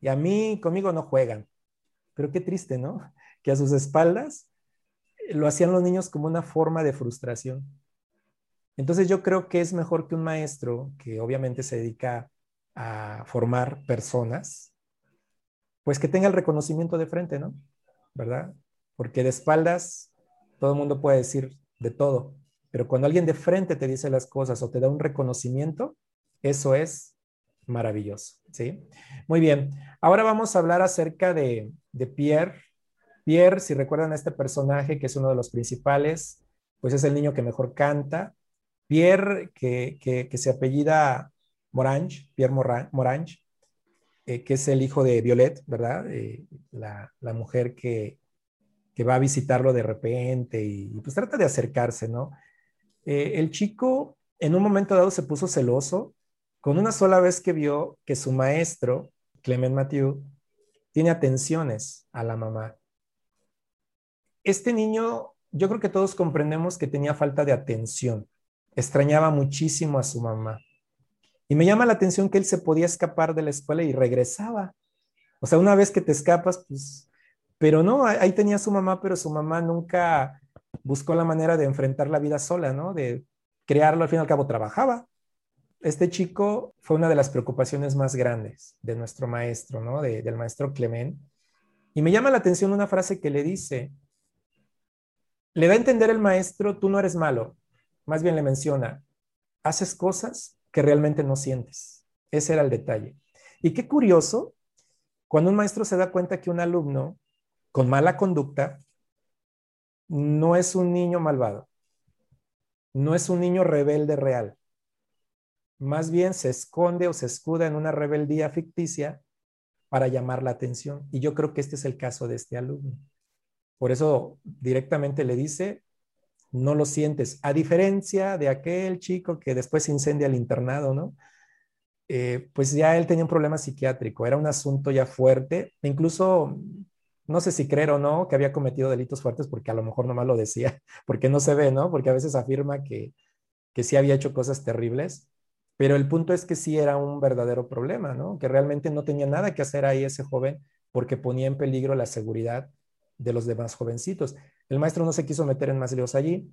y a mí, conmigo no juegan. Pero qué triste, ¿no? Que a sus espaldas lo hacían los niños como una forma de frustración. Entonces yo creo que es mejor que un maestro que obviamente se dedica a formar personas, pues que tenga el reconocimiento de frente, ¿no? ¿Verdad? Porque de espaldas todo el mundo puede decir de todo, pero cuando alguien de frente te dice las cosas o te da un reconocimiento, eso es maravilloso, ¿sí? Muy bien, ahora vamos a hablar acerca de, de Pierre. Pierre, si recuerdan a este personaje que es uno de los principales, pues es el niño que mejor canta, Pierre, que, se apellida Morange, Pierre Morange, eh, que es el hijo de Violet, ¿verdad? Eh, la, mujer que, va a visitarlo de repente y, pues trata de acercarse, ¿no? Eh, el chico en un momento dado se puso celoso con una sola vez que vio que su maestro, Clement Mathieu, tiene atenciones a la mamá. Este niño, yo creo que todos comprendemos que tenía falta de atención extrañaba muchísimo a su mamá. Y me llama la atención que él se podía escapar de la escuela y regresaba. O sea, una vez que te escapas, pues, pero no, ahí tenía a su mamá, pero su mamá nunca buscó la manera de enfrentar la vida sola, ¿no? De crearlo, al fin y al cabo trabajaba. Este chico fue una de las preocupaciones más grandes de nuestro maestro, ¿no? del maestro Clement. Y me llama la atención una frase que le dice, le da a entender el maestro, tú no eres malo, más bien le menciona, haces cosas que realmente no sientes. Ese era el detalle. Y qué curioso, cuando un maestro se da cuenta que un alumno con mala conducta no es un niño malvado, no es un niño rebelde real. Más bien se esconde o se escuda en una rebeldía ficticia para llamar la atención. Y yo creo que este es el caso de este alumno. Por eso directamente le dice, no lo sientes, a diferencia de aquel chico que después incendia el internado, ¿no? Eh, pues ya él tenía un problema psiquiátrico, era un asunto ya fuerte, incluso no sé si creer o no que había cometido delitos fuertes porque a lo mejor nomás lo decía, porque no se ve, ¿no? Porque a veces afirma que, que sí había hecho cosas terribles, pero el punto es que sí era un verdadero problema, ¿no? Que realmente no tenía nada que hacer ahí ese joven porque ponía en peligro la seguridad de los demás jovencitos. El maestro no se quiso meter en más líos allí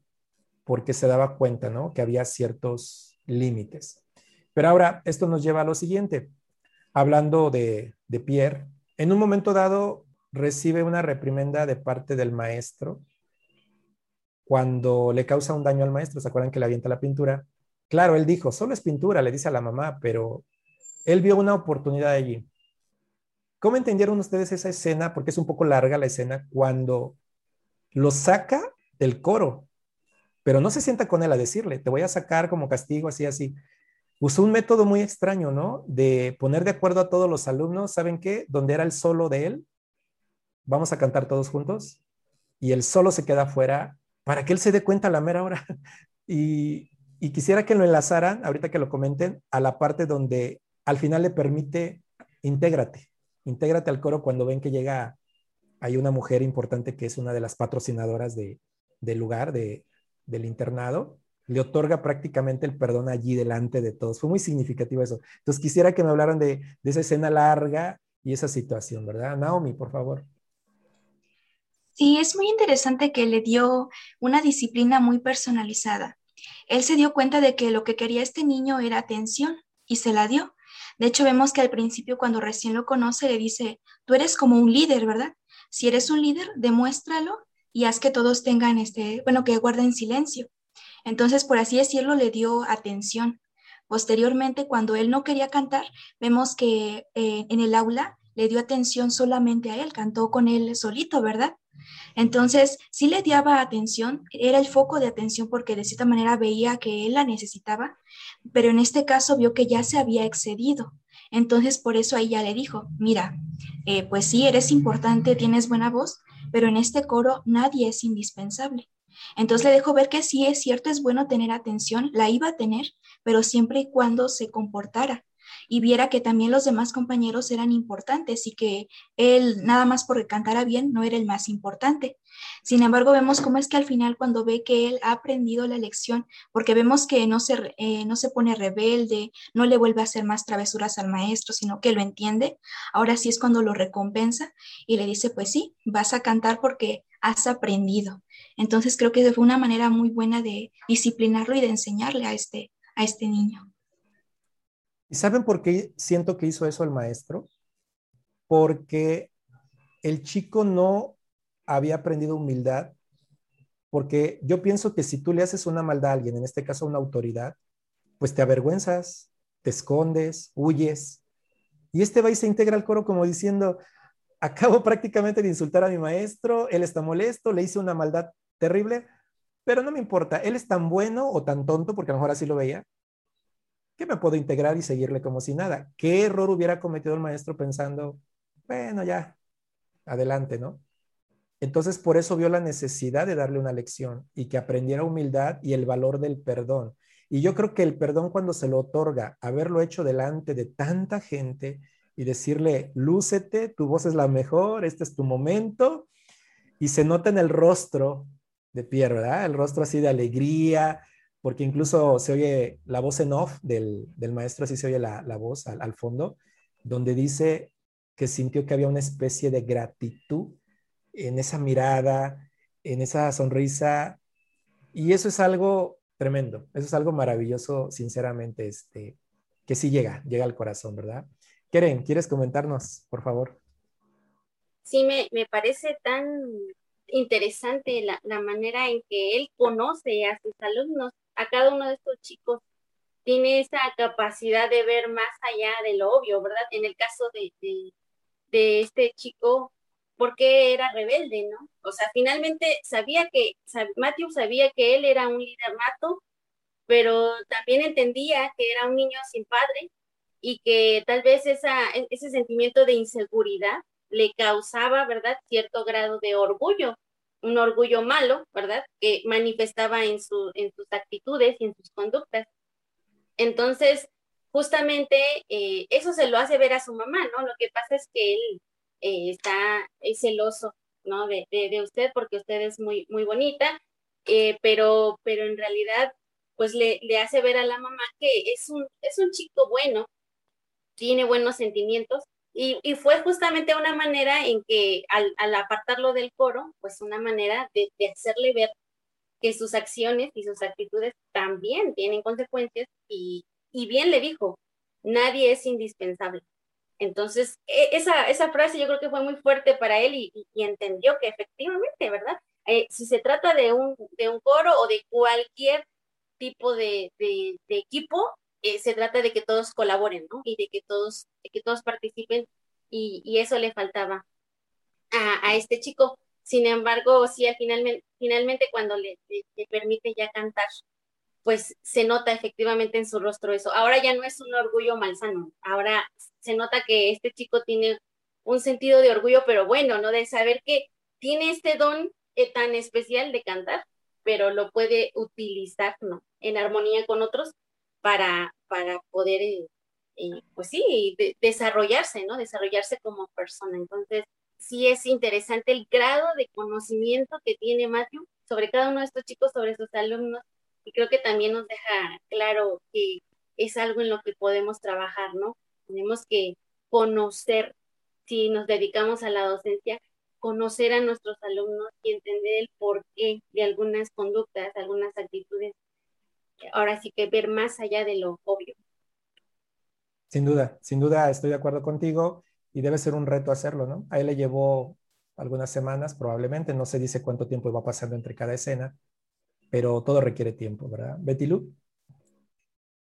porque se daba cuenta, ¿no? Que había ciertos límites. Pero ahora, esto nos lleva a lo siguiente. Hablando de, de Pierre, en un momento dado recibe una reprimenda de parte del maestro cuando le causa un daño al maestro. ¿Se acuerdan que le avienta la pintura? Claro, él dijo, solo es pintura, le dice a la mamá, pero él vio una oportunidad allí. ¿Cómo entendieron ustedes esa escena? Porque es un poco larga la escena cuando lo saca del coro, pero no se sienta con él a decirle, te voy a sacar como castigo, así, así. Usó un método muy extraño, ¿no? De poner de acuerdo a todos los alumnos, ¿saben qué? Donde era el solo de él, vamos a cantar todos juntos, y el solo se queda fuera para que él se dé cuenta a la mera hora. y, y quisiera que lo enlazaran, ahorita que lo comenten, a la parte donde al final le permite, intégrate, intégrate al coro cuando ven que llega, hay una mujer importante que es una de las patrocinadoras de, del lugar, de, del internado, le otorga prácticamente el perdón allí delante de todos. Fue muy significativo eso. Entonces quisiera que me hablaran de, de esa escena larga y esa situación, ¿verdad? Naomi, por favor. Sí, es muy interesante que le dio una disciplina muy personalizada. Él se dio cuenta de que lo que quería este niño era atención y se la dio. De hecho, vemos que al principio cuando recién lo conoce le dice, tú eres como un líder, ¿verdad? Si eres un líder, demuéstralo y haz que todos tengan este, bueno, que guarden silencio. Entonces, por así decirlo, le dio atención. Posteriormente, cuando él no quería cantar, vemos que eh, en el aula le dio atención solamente a él, cantó con él solito, ¿verdad? Entonces, sí le daba atención, era el foco de atención porque de cierta manera veía que él la necesitaba, pero en este caso vio que ya se había excedido. Entonces, por eso ella le dijo, mira, eh, pues sí, eres importante, tienes buena voz, pero en este coro nadie es indispensable. Entonces le dejo ver que sí es cierto, es bueno tener atención, la iba a tener, pero siempre y cuando se comportara y viera que también los demás compañeros eran importantes y que él nada más porque cantara bien no era el más importante. Sin embargo, vemos cómo es que al final cuando ve que él ha aprendido la lección, porque vemos que no se, eh, no se pone rebelde, no le vuelve a hacer más travesuras al maestro, sino que lo entiende, ahora sí es cuando lo recompensa y le dice, pues sí, vas a cantar porque has aprendido. Entonces creo que fue una manera muy buena de disciplinarlo y de enseñarle a este, a este niño. ¿Y saben por qué siento que hizo eso el maestro? Porque el chico no había aprendido humildad, porque yo pienso que si tú le haces una maldad a alguien, en este caso a una autoridad, pues te avergüenzas, te escondes, huyes. Y este va y se integra al coro como diciendo, acabo prácticamente de insultar a mi maestro, él está molesto, le hice una maldad terrible, pero no me importa, él es tan bueno o tan tonto, porque a lo mejor así lo veía, que me puedo integrar y seguirle como si nada. ¿Qué error hubiera cometido el maestro pensando, bueno, ya, adelante, ¿no? Entonces, por eso vio la necesidad de darle una lección y que aprendiera humildad y el valor del perdón. Y yo creo que el perdón cuando se lo otorga, haberlo hecho delante de tanta gente y decirle, lúcete, tu voz es la mejor, este es tu momento, y se nota en el rostro de Pierre, ¿verdad? El rostro así de alegría, porque incluso se oye la voz en off del, maestro, así se oye la, voz al, fondo, donde dice que sintió que había una especie de gratitud en esa mirada, en esa sonrisa, y eso es algo tremendo, eso es algo maravilloso, sinceramente, este, que sí llega, llega al corazón, ¿verdad? Keren, ¿quieres comentarnos, por favor? Sí, me, me parece tan interesante la, la, manera en que él conoce a sus alumnos a cada uno de estos chicos tiene esa capacidad de ver más allá de lo obvio, ¿verdad? En el caso de, de, este chico, porque era rebelde, ¿no? O sea, finalmente sabía que, Matthew sabía que él era un líder nato, pero también entendía que era un niño sin padre y que tal vez esa, ese sentimiento de inseguridad le causaba, ¿verdad?, cierto grado de orgullo un orgullo malo, ¿verdad? Que manifestaba en, su, en sus actitudes y en sus conductas. Entonces, justamente eh, eso se lo hace ver a su mamá, ¿no? Lo que pasa es que él eh, está celoso, ¿no? De, de, usted porque usted es muy, muy bonita, eh, pero, pero en realidad, pues le, le, hace ver a la mamá que es un, es un chico bueno, tiene buenos sentimientos y, fue justamente una manera en que al, apartarlo del coro, pues una manera de, hacerle ver que sus acciones y sus actitudes también tienen consecuencias y, bien le dijo, nadie es indispensable. Entonces, e, esa, esa frase yo creo que fue muy fuerte para él y, entendió que efectivamente, ¿verdad? Eh, si se trata de un, de un coro o de cualquier tipo de, de equipo, eh, se trata de que todos colaboren, ¿no? Y de que todos, que todos participen y, eso le faltaba a, este chico. Sin embargo, sí, finalmente, finalmente cuando le, permite ya cantar, pues se nota efectivamente en su rostro eso. Ahora ya no es un orgullo malsano, ahora se nota que este chico tiene un sentido de orgullo, pero bueno, ¿no? De saber que tiene este don eh, tan especial de cantar, pero lo puede utilizar, ¿no? En armonía con otros para, para poder, eh, eh, pues sí, desarrollarse, ¿no? Desarrollarse como persona. Entonces, sí es interesante el grado de conocimiento que tiene Matthew sobre cada uno de estos chicos, sobre sus alumnos, y creo que también nos deja claro que es algo en lo que podemos trabajar, ¿no? Tenemos que conocer, si nos dedicamos a la docencia, conocer a nuestros alumnos y entender el porqué de algunas conductas, algunas actitudes ahora sí que ver más allá de lo obvio. Sin duda, sin duda estoy de acuerdo contigo y debe ser un reto hacerlo, ¿no? A él le llevó algunas semanas probablemente, no se dice cuánto tiempo va pasando entre cada escena, pero todo requiere tiempo, ¿verdad? Betty Lu.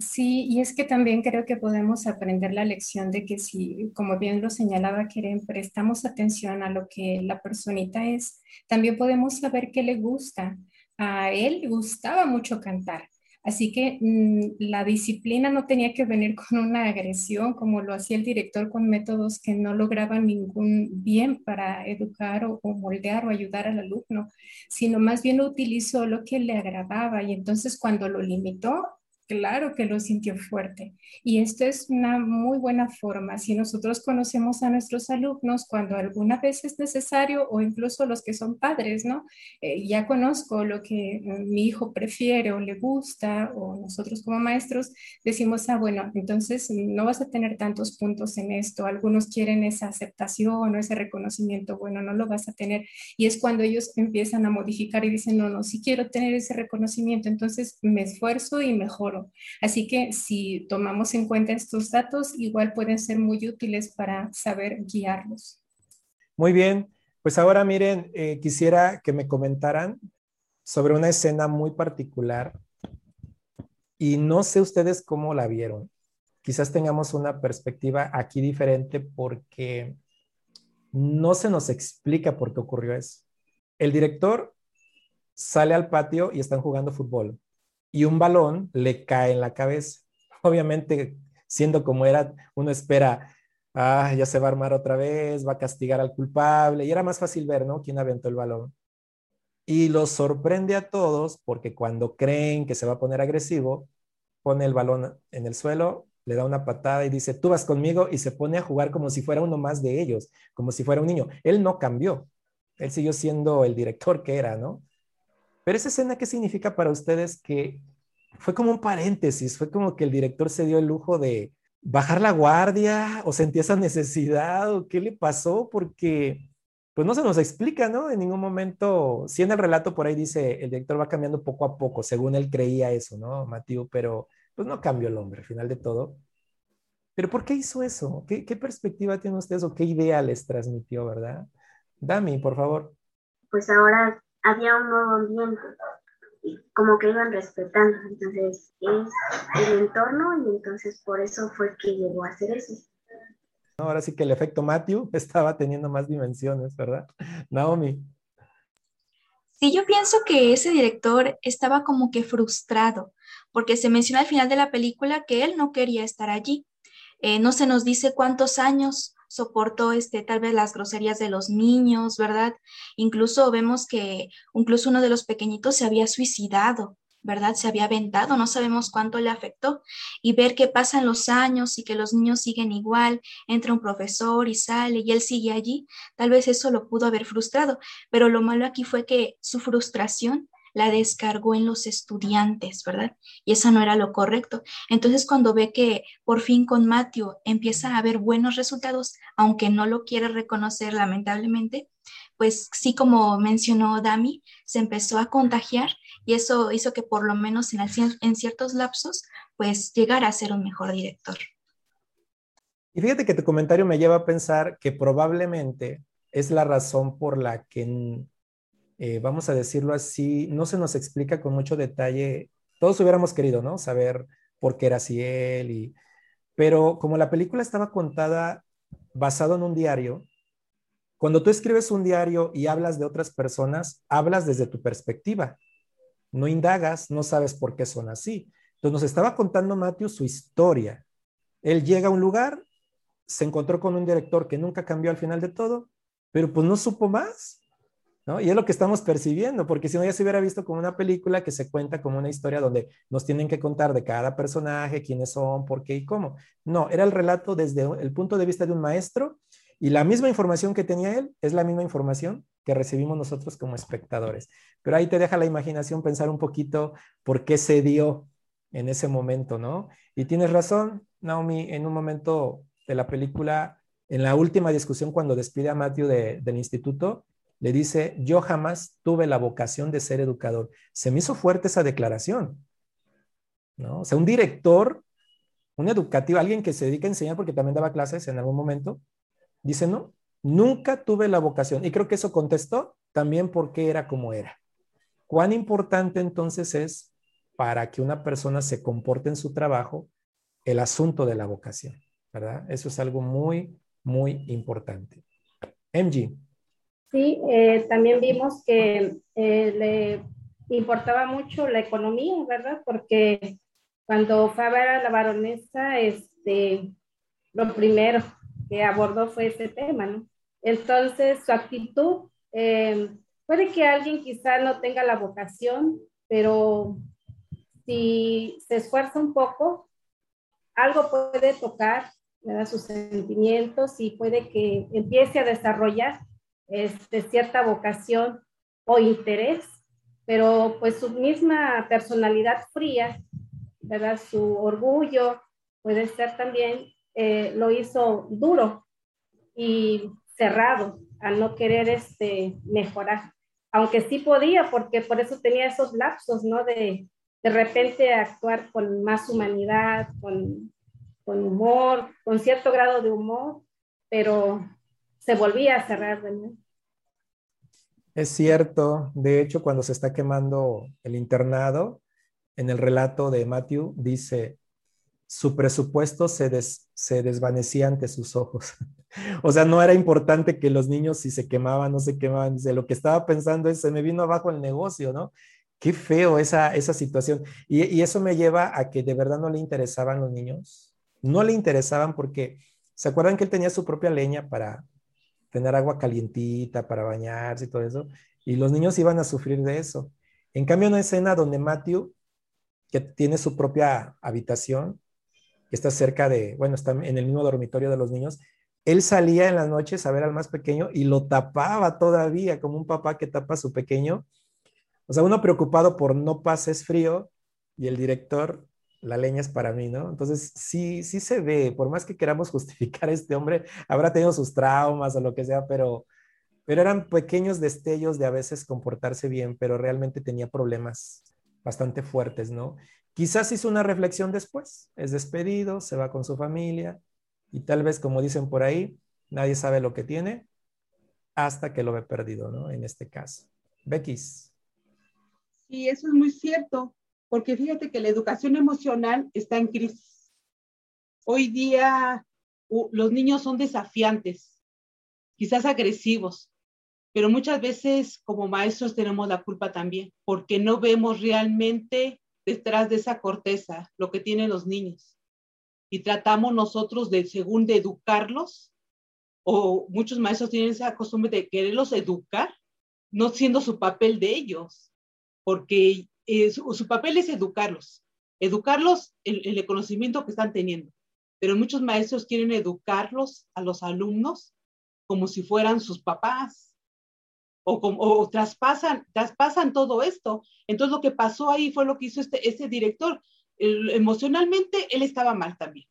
Sí, y es que también creo que podemos aprender la lección de que si, como bien lo señalaba Keren, prestamos atención a lo que la personita es, también podemos saber qué le gusta. A él le gustaba mucho cantar, Así que mm, la disciplina no tenía que venir con una agresión como lo hacía el director con métodos que no lograban ningún bien para educar o, o moldear o ayudar al alumno, sino más bien utilizó lo que le agradaba y entonces cuando lo limitó, Claro que lo sintió fuerte. Y esto es una muy buena forma. Si nosotros conocemos a nuestros alumnos cuando alguna vez es necesario o incluso los que son padres, ¿no? Eh, ya conozco lo que eh, mi hijo prefiere o le gusta o nosotros como maestros decimos, ah, bueno, entonces no vas a tener tantos puntos en esto. Algunos quieren esa aceptación o ese reconocimiento. Bueno, no lo vas a tener. Y es cuando ellos empiezan a modificar y dicen, no, no, si quiero tener ese reconocimiento, entonces me esfuerzo y mejor Así que si tomamos en cuenta estos datos, igual pueden ser muy útiles para saber guiarlos. Muy bien, pues ahora miren, eh, quisiera que me comentaran sobre una escena muy particular y no sé ustedes cómo la vieron. Quizás tengamos una perspectiva aquí diferente porque no se nos explica por qué ocurrió eso. El director sale al patio y están jugando fútbol y un balón le cae en la cabeza. Obviamente, siendo como era, uno espera, ah, ya se va a armar otra vez, va a castigar al culpable, y era más fácil ver, ¿no? Quién aventó el balón. Y lo sorprende a todos porque cuando creen que se va a poner agresivo, pone el balón en el suelo, le da una patada y dice, tú vas conmigo y se pone a jugar como si fuera uno más de ellos, como si fuera un niño. Él no cambió, él siguió siendo el director que era, ¿no? Pero esa escena, ¿qué significa para ustedes que fue como un paréntesis? Fue como que el director se dio el lujo de bajar la guardia o sentía esa necesidad o qué le pasó porque pues no se nos explica, ¿no? En ningún momento, si en el relato por ahí dice, el director va cambiando poco a poco, según él creía eso, ¿no, Matiu? Pero pues no cambió el hombre, al final de todo. Pero ¿por qué hizo eso? ¿Qué, qué perspectiva tiene ustedes o qué idea les transmitió, verdad? Dami, por favor. Pues ahora había un nuevo ambiente, y como que iban respetando, entonces es el entorno y entonces por eso fue que llegó a hacer eso. Ahora sí que el efecto Matthew estaba teniendo más dimensiones, ¿verdad? Naomi. Sí, yo pienso que ese director estaba como que frustrado, porque se menciona al final de la película que él no quería estar allí. Eh, no se nos dice cuántos años soportó este, tal vez las groserías de los niños, ¿verdad? Incluso vemos que incluso uno de los pequeñitos se había suicidado, ¿verdad? Se había aventado, no sabemos cuánto le afectó. Y ver que pasan los años y que los niños siguen igual, entra un profesor y sale y él sigue allí, tal vez eso lo pudo haber frustrado, pero lo malo aquí fue que su frustración la descargó en los estudiantes, ¿verdad? Y eso no era lo correcto. Entonces, cuando ve que por fin con Matthew empieza a haber buenos resultados, aunque no lo quiere reconocer lamentablemente, pues sí, como mencionó Dami, se empezó a contagiar y eso hizo que por lo menos en, en ciertos lapsos, pues llegara a ser un mejor director. Y fíjate que tu comentario me lleva a pensar que probablemente es la razón por la que eh, vamos a decirlo así, no se nos explica con mucho detalle. Todos hubiéramos querido, ¿no? Saber por qué era así él, y, pero como la película estaba contada basado en un diario, cuando tú escribes un diario y hablas de otras personas, hablas desde tu perspectiva. No indagas, no sabes por qué son así. Entonces nos estaba contando Matthew su historia. Él llega a un lugar, se encontró con un director que nunca cambió al final de todo, pero pues no supo más. Y es lo que estamos percibiendo, porque si no ya se hubiera visto como una película que se cuenta como una historia donde nos tienen que contar de cada personaje, quiénes son, por qué y cómo. No, era el relato desde el punto de vista de un maestro y la misma información que tenía él es la misma información que recibimos nosotros como espectadores. Pero ahí te deja la imaginación pensar un poquito por qué se dio en ese momento, ¿no? Y tienes razón, Naomi, en un momento de la película, en la última discusión cuando despide a Matthew del instituto, le dice, yo jamás tuve la vocación de ser educador. Se me hizo fuerte esa declaración, ¿no? O sea, un director, un educativo, alguien que se dedica a enseñar porque también daba clases en algún momento, dice, no, nunca tuve la vocación. Y creo que eso contestó también porque era como era. ¿Cuán importante entonces es para que una persona se comporte en su trabajo el asunto de la vocación? ¿Verdad? Eso es algo muy, muy importante. MG. Sí, eh, también vimos que eh, importaba mucho la economía, ¿verdad? Porque cuando fue a ver a la baronesa, este, lo primero que abordó fue ese tema, ¿no? Entonces, su actitud, eh, puede que alguien quizá no tenga la vocación, pero si se esfuerza un poco, algo puede tocar ¿verdad? sus sentimientos y puede que empiece a desarrollar este, cierta vocación o interés, pero pues su misma personalidad fría, ¿verdad? Su orgullo puede ser también, eh, lo hizo duro y cerrado al no querer este, mejorar, aunque sí podía, porque por eso tenía esos lapsos, ¿no? De, de repente actuar con más humanidad, con, con humor, con cierto grado de humor, pero se volvía a cerrar de. Es cierto, de hecho, cuando se está quemando el internado, en el relato de Matthew dice, su presupuesto se, desvanecía ante sus ojos. o sea, no era importante que los niños si se quemaban, no se quemaban. Lo que estaba pensando es, se me vino abajo el negocio, ¿no? Qué feo esa, esa situación. Y, eso me lleva a que de verdad no le interesaban los niños. No le interesaban porque, ¿se acuerdan que él tenía su propia leña para tener agua calientita, para bañarse y todo eso? Y los niños iban a sufrir de eso. En cambio, una escena donde Matthew, que tiene su propia habitación, que está cerca de, bueno, está en el mismo dormitorio de los niños, él salía en las noches a ver al más pequeño y lo tapaba todavía, como un papá que tapa a su pequeño o sea, uno preocupado por no pases frío y el director, la leña es para mí, ¿no? Entonces, sí, sí se ve, por más que queramos justificar a este hombre, habrá tenido sus traumas o lo que sea, pero, pero eran pequeños destellos de a veces comportarse bien, pero realmente tenía problemas bastante fuertes, ¿no? Quizás hizo una reflexión después, es despedido, se va con su familia y tal vez, como dicen por ahí, nadie sabe lo que tiene hasta que lo ve perdido, ¿no? En este caso. Beckys. Y eso es muy cierto, porque fíjate que la educación emocional está en crisis. Hoy día los niños son desafiantes, quizás agresivos, pero muchas veces como maestros tenemos la culpa también, porque no vemos realmente detrás de esa corteza lo que tienen los niños. Y tratamos nosotros de, según de educarlos, o muchos maestros tienen esa costumbre de quererlos educar, no siendo su papel de ellos porque eh, su, papel es educarlos, educarlos en, el conocimiento que están teniendo. Pero muchos maestros quieren educarlos a los alumnos como si fueran sus papás o, o traspasan, traspasan todo esto. Entonces lo que pasó ahí fue lo que hizo este, este director. emocionalmente él estaba mal también.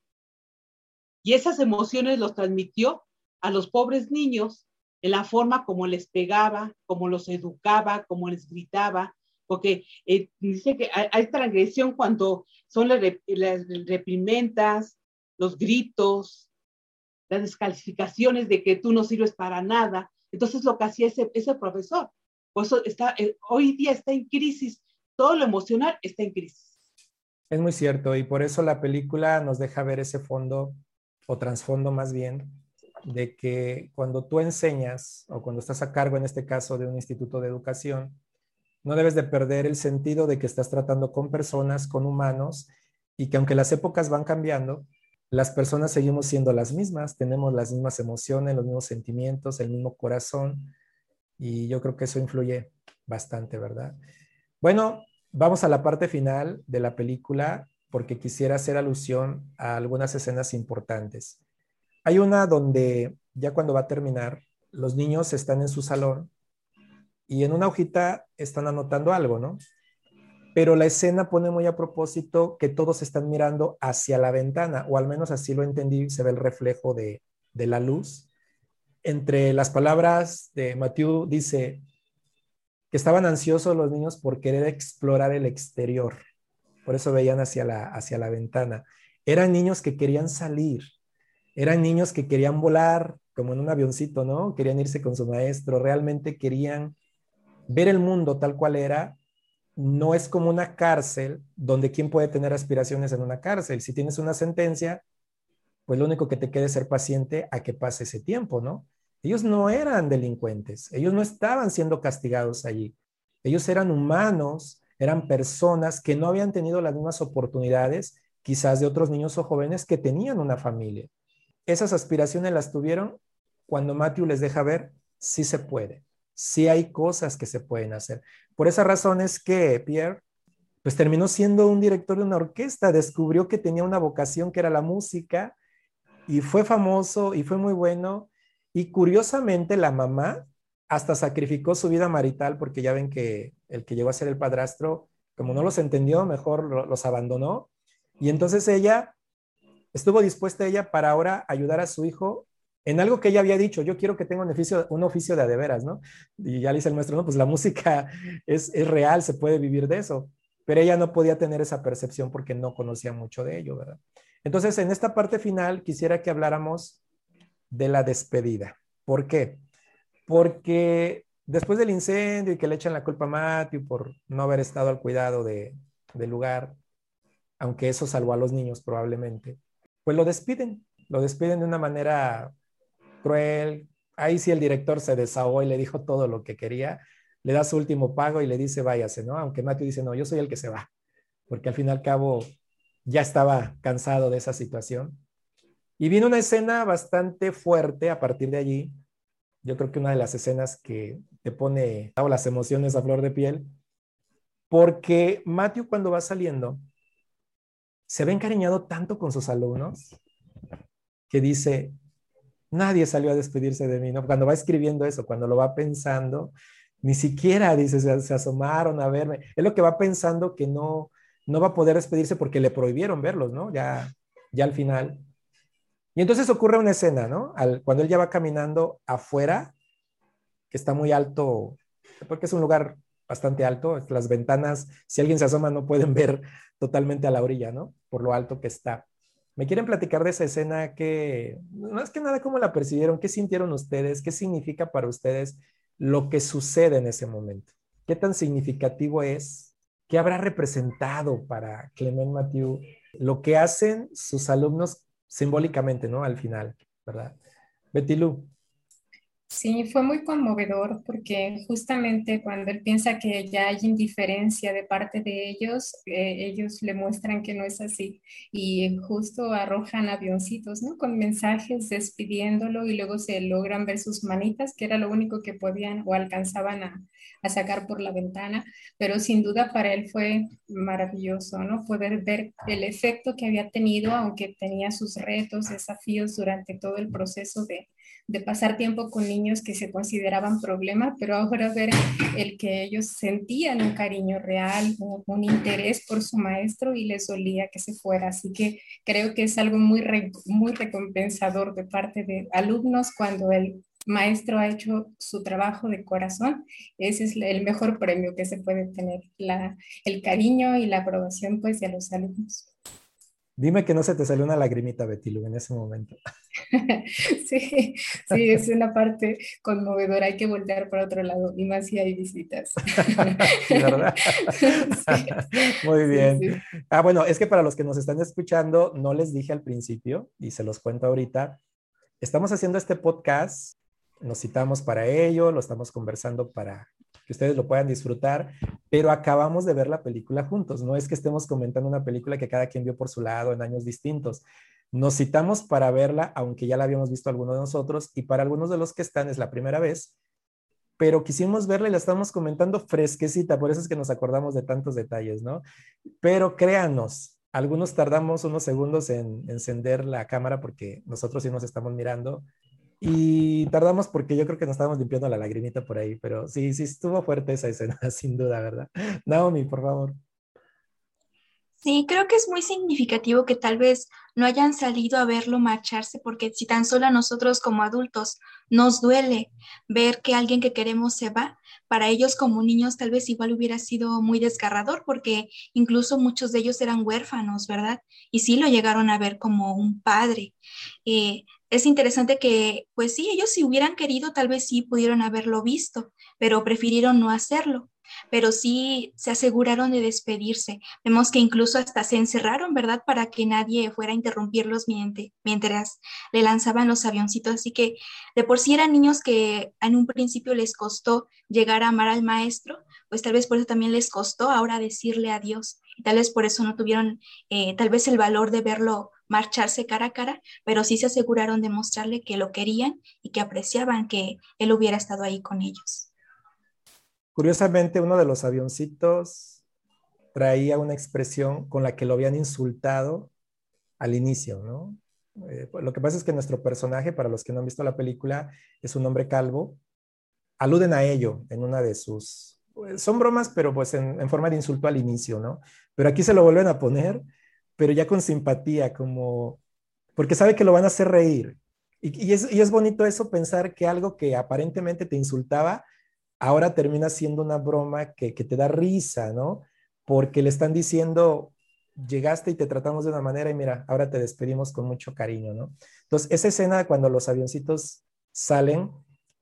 Y esas emociones los transmitió a los pobres niños en la forma como les pegaba, como los educaba, como les gritaba, porque eh, dice que hay, transgresión cuando son las, reprimentas, los gritos, las descalificaciones de que tú no sirves para nada. Entonces lo que hacía ese, ese profesor, está, eh, hoy día está en crisis, todo lo emocional está en crisis. Es muy cierto y por eso la película nos deja ver ese fondo o trasfondo más bien de que cuando tú enseñas o cuando estás a cargo en este caso de un instituto de educación, no debes de perder el sentido de que estás tratando con personas, con humanos, y que aunque las épocas van cambiando, las personas seguimos siendo las mismas, tenemos las mismas emociones, los mismos sentimientos, el mismo corazón, y yo creo que eso influye bastante, ¿verdad? Bueno, vamos a la parte final de la película porque quisiera hacer alusión a algunas escenas importantes. Hay una donde ya cuando va a terminar, los niños están en su salón y en una hojita están anotando algo, ¿no? Pero la escena pone muy a propósito que todos están mirando hacia la ventana, o al menos así lo entendí, se ve el reflejo de, la luz. Entre las palabras de Matthew dice que estaban ansiosos los niños por querer explorar el exterior, por eso veían hacia la, hacia la ventana. Eran niños que querían salir, eran niños que querían volar, como en un avioncito, ¿no? Querían irse con su maestro, realmente querían ver el mundo tal cual era no es como una cárcel donde quién puede tener aspiraciones en una cárcel. Si tienes una sentencia, pues lo único que te queda es ser paciente a que pase ese tiempo, ¿no? Ellos no eran delincuentes, ellos no estaban siendo castigados allí. Ellos eran humanos, eran personas que no habían tenido las mismas oportunidades quizás de otros niños o jóvenes que tenían una familia. Esas aspiraciones las tuvieron cuando Matthew les deja ver si se puede, si hay cosas que se pueden hacer. Por esa razón es que Pierre pues terminó siendo un director de una orquesta, descubrió que tenía una vocación que era la música y fue famoso y fue muy bueno. Y curiosamente la mamá hasta sacrificó su vida marital porque ya ven que el que llegó a ser el padrastro, como no los entendió, mejor los abandonó. Y entonces ella estuvo dispuesta ella para ahora ayudar a su hijo en algo que ella había dicho, yo quiero que tenga un oficio, de adeveras, ¿no? Y ya le dice el maestro, no, pues la música es, es real, se puede vivir de eso pero ella no podía tener esa percepción porque no conocía mucho de ello, ¿verdad? Entonces, en esta parte final quisiera que habláramos de la despedida. ¿Por qué? Porque después del incendio y que le echan la culpa a Matthew por no haber estado al cuidado de, del lugar, aunque eso salvó a los niños probablemente, pues lo despiden, lo despiden de una manera cruel. Ahí sí el director se desahogó y le dijo todo lo que quería, le da su último pago y le dice váyase, ¿no? Aunque Matthew dice, no, yo soy el que se va, porque al fin y al cabo ya estaba cansado de esa situación. Y viene una escena bastante fuerte a partir de allí. Yo creo que una de las escenas que te pone las emociones a flor de piel, porque Matthew cuando va saliendo se ve encariñado tanto con sus alumnos que dice, nadie salió a despedirse de mí, ¿no? Cuando va escribiendo eso, cuando lo va pensando, ni siquiera, dice, se, asomaron a verme. Es lo que va pensando que no, no va a poder despedirse porque le prohibieron verlos, ¿no? Ya, ya al final. Y entonces ocurre una escena, ¿no? cuando él ya va caminando afuera, que está muy alto, porque es un lugar bastante alto, las ventanas, si alguien se asoma, no pueden ver totalmente a la orilla, ¿no? Por lo alto que está. ¿Me quieren platicar de esa escena que, no es que nada, cómo la percibieron? ¿Qué sintieron ustedes? ¿Qué significa para ustedes lo que sucede en ese momento. ¿Qué tan significativo es? ¿Qué habrá representado para Clement Mathieu lo que hacen sus alumnos simbólicamente, ¿no? Al final, ¿verdad? Betty Lu. Sí, fue muy conmovedor porque justamente cuando él piensa que ya hay indiferencia de parte de ellos, eh, ellos le muestran que no es así y justo arrojan avioncitos, ¿no? Con mensajes despidiéndolo y luego se logran ver sus manitas, que era lo único que podían o alcanzaban a, a sacar por la ventana, pero sin duda para él fue maravilloso, ¿no? Poder ver el efecto que había tenido, aunque tenía sus retos, desafíos durante todo el proceso de de pasar tiempo con niños que se consideraban problemas, pero ahora ver el que ellos sentían un cariño real, un, interés por su maestro y les dolía que se fuera. Así que creo que es algo muy, muy recompensador de parte de alumnos cuando el maestro ha hecho su trabajo de corazón. Ese es el mejor premio que se puede tener, la, el cariño y la aprobación pues de los alumnos. Dime que no se te salió una lagrimita, Betilu, en ese momento. sí, sí, es una parte conmovedora. Hay que voltear para otro lado, y más si hay visitas. ¿verdad? Muy bien. ah, bueno, es que para los que nos están escuchando, no les dije al principio, y se los cuento ahorita, estamos haciendo este podcast, nos citamos para ello, lo estamos conversando para que ustedes lo puedan disfrutar, pero acabamos de ver la película juntos. No es que estemos comentando una película que cada quien vio por su lado en años distintos. Nos citamos para verla, aunque ya la habíamos visto algunos de nosotros, y para algunos de los que están es la primera vez, pero quisimos verla y la estamos comentando fresquecita, por eso es que nos acordamos de tantos detalles, ¿no? Pero créanos, algunos tardamos unos segundos en encender la cámara porque nosotros sí nos estamos mirando y tardamos porque yo creo que nos estábamos limpiando la lagrimita por ahí, pero sí, sí estuvo fuerte esa escena, sin duda, ¿verdad? Naomi, por favor. Sí, creo que es muy significativo que tal vez no hayan salido a verlo marcharse, porque si tan solo a nosotros como adultos nos duele ver que alguien que queremos se va, para ellos como niños tal vez igual hubiera sido muy desgarrador, porque incluso muchos de ellos eran huérfanos, ¿verdad? Y sí lo llegaron a ver como un padre. Eh, es interesante que, pues sí, ellos si hubieran querido, tal vez sí pudieron haberlo visto, pero prefirieron no hacerlo. Pero sí se aseguraron de despedirse. Vemos que incluso hasta se encerraron, ¿verdad? Para que nadie fuera a interrumpirlos mientras le lanzaban los avioncitos. Así que de por sí eran niños que en un principio les costó llegar a amar al maestro, pues tal vez por eso también les costó ahora decirle adiós. Tal vez por eso no tuvieron eh, tal vez el valor de verlo marcharse cara a cara, pero sí se aseguraron de mostrarle que lo querían y que apreciaban que él hubiera estado ahí con ellos. Curiosamente, uno de los avioncitos traía una expresión con la que lo habían insultado al inicio, ¿no? Eh, lo que pasa es que nuestro personaje, para los que no han visto la película, es un hombre calvo. Aluden a ello en una de sus... Pues, son bromas, pero pues en, forma de insulto al inicio, ¿no? Pero aquí se lo vuelven a poner, pero ya con simpatía, como... Porque sabe que lo van a hacer reír. Y, es, y es bonito eso, pensar que algo que aparentemente te insultaba, ahora termina siendo una broma que, que te da risa, ¿no? Porque le están diciendo, llegaste y te tratamos de una manera y mira, ahora te despedimos con mucho cariño, ¿no? Entonces, esa escena cuando los avioncitos salen,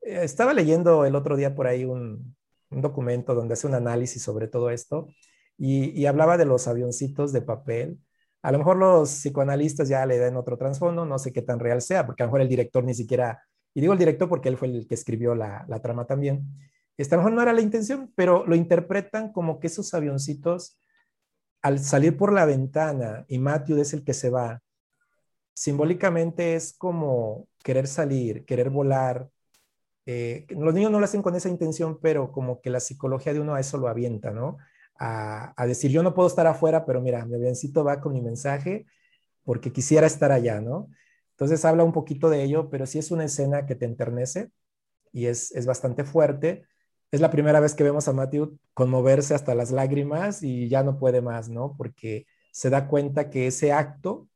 eh, estaba leyendo el otro día por ahí un, documento donde hace un análisis sobre todo esto y, hablaba de los avioncitos de papel. A lo mejor los psicoanalistas ya le dan otro trasfondo, no sé qué tan real sea, porque a lo mejor el director ni siquiera, y digo el director porque él fue el que escribió la, trama también, esta a lo mejor no era la intención, pero lo interpretan como que esos avioncitos al salir por la ventana y Matthew es el que se va, simbólicamente es como querer salir, querer volar. Eh, los niños no lo hacen con esa intención, pero como que la psicología de uno a eso lo avienta, ¿no? A, decir, yo no puedo estar afuera, pero mira, mi avioncito va con mi mensaje porque quisiera estar allá, ¿no? Entonces habla un poquito de ello, pero sí es una escena que te enternece y es, es bastante fuerte es la primera vez que vemos a Matthew conmoverse hasta las lágrimas y ya no puede más, ¿no? Porque se da cuenta que ese acto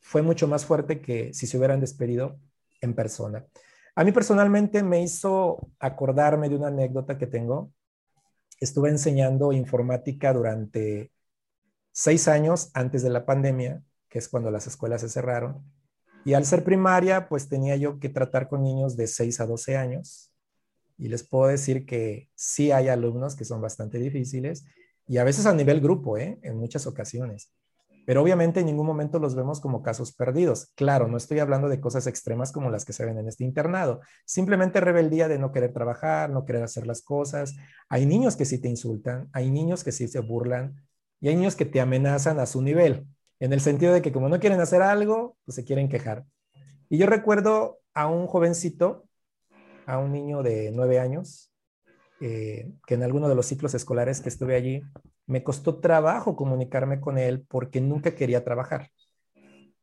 fue mucho más fuerte que si se hubieran despedido en persona. A mí personalmente me hizo acordarme de una anécdota que tengo. Estuve enseñando informática durante seis años antes de la pandemia, que es cuando las escuelas se cerraron. Y al ser primaria, pues tenía yo que tratar con niños de 6 a 12 años y les puedo decir que sí hay alumnos que son bastante difíciles y a veces a nivel grupo, ¿eh? en muchas ocasiones. Pero obviamente en ningún momento los vemos como casos perdidos. Claro, no estoy hablando de cosas extremas como las que se ven en este internado. Simplemente rebeldía de no querer trabajar, no querer hacer las cosas. Hay niños que sí te insultan, hay niños que sí se burlan y hay niños que te amenazan a su nivel, en el sentido de que como no quieren hacer algo, pues se quieren quejar. Y yo recuerdo a un jovencito a un niño de nueve años, eh, que en alguno de los ciclos escolares que estuve allí, me costó trabajo comunicarme con él porque nunca quería trabajar.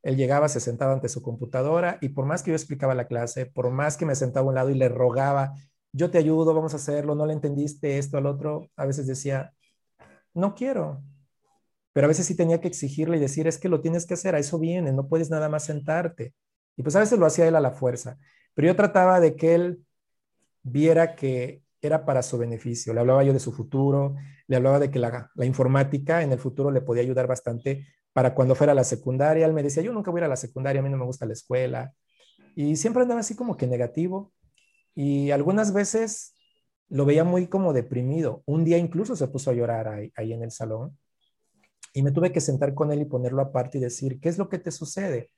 Él llegaba, se sentaba ante su computadora y por más que yo explicaba la clase, por más que me sentaba a un lado y le rogaba, yo te ayudo, vamos a hacerlo, no le entendiste esto al otro, a veces decía, no quiero. Pero a veces sí tenía que exigirle y decir, es que lo tienes que hacer, a eso viene, no puedes nada más sentarte. Y pues a veces lo hacía él a la fuerza. Pero yo trataba de que él viera que era para su beneficio. Le hablaba yo de su futuro, le hablaba de que la, informática en el futuro le podía ayudar bastante para cuando fuera a la secundaria. Él me decía, yo nunca voy a ir a la secundaria, a mí no me gusta la escuela. Y siempre andaba así como que negativo. Y algunas veces lo veía muy como deprimido. Un día incluso se puso a llorar ahí, ahí en el salón. Y me tuve que sentar con él y ponerlo aparte y decir, ¿qué es lo que te sucede?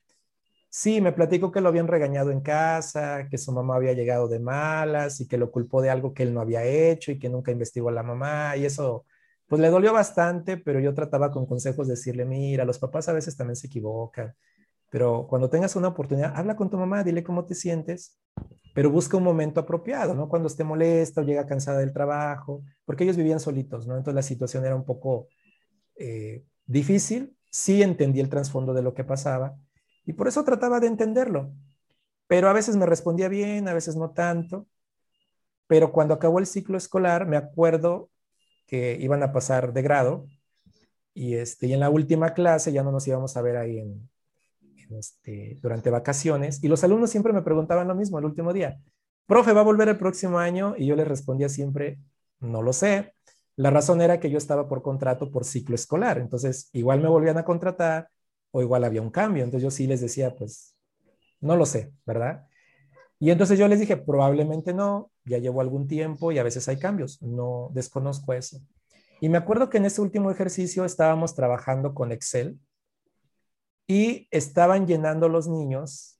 Sí, me platicó que lo habían regañado en casa, que su mamá había llegado de malas y que lo culpó de algo que él no había hecho y que nunca investigó a la mamá y eso pues le dolió bastante, pero yo trataba con consejos de decirle, mira, los papás a veces también se equivocan, pero cuando tengas una oportunidad, habla con tu mamá, dile cómo te sientes, pero busca un momento apropiado, ¿no? Cuando esté molesta o llega cansada del trabajo, porque ellos vivían solitos, ¿no? Entonces la situación era un poco eh, difícil, sí entendí el trasfondo de lo que pasaba, y por eso trataba de entenderlo. Pero a veces me respondía bien, a veces no tanto. Pero cuando acabó el ciclo escolar, me acuerdo que iban a pasar de grado y, este, y en la última clase ya no nos íbamos a ver ahí en, este, durante vacaciones. Y los alumnos siempre me preguntaban lo mismo el último día. Profe, ¿va a volver el próximo año? Y yo les respondía siempre, no lo sé. La razón era que yo estaba por contrato por ciclo escolar. Entonces, igual me volvían a contratar, o igual había un cambio. Entonces yo sí les decía, pues, no lo sé, ¿verdad? Y entonces yo les dije, probablemente no, ya llevo algún tiempo y a veces hay cambios, no desconozco eso. Y me acuerdo que en ese último ejercicio estábamos trabajando con Excel y estaban llenando los niños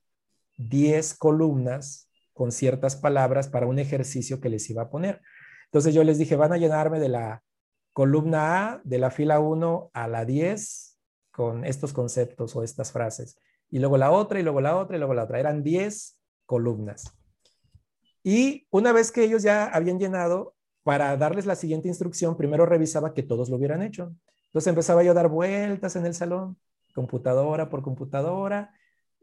10 columnas con ciertas palabras para un ejercicio que les iba a poner. Entonces yo les dije, van a llenarme de la columna A, de la fila 1 a la 10, con estos conceptos o estas frases. Y luego la otra, y luego la otra, y luego la otra. Eran 10 columnas. Y una vez que ellos ya habían llenado, para darles la siguiente instrucción, primero revisaba que todos lo hubieran hecho. Entonces empezaba yo a dar vueltas en el salón, computadora por computadora,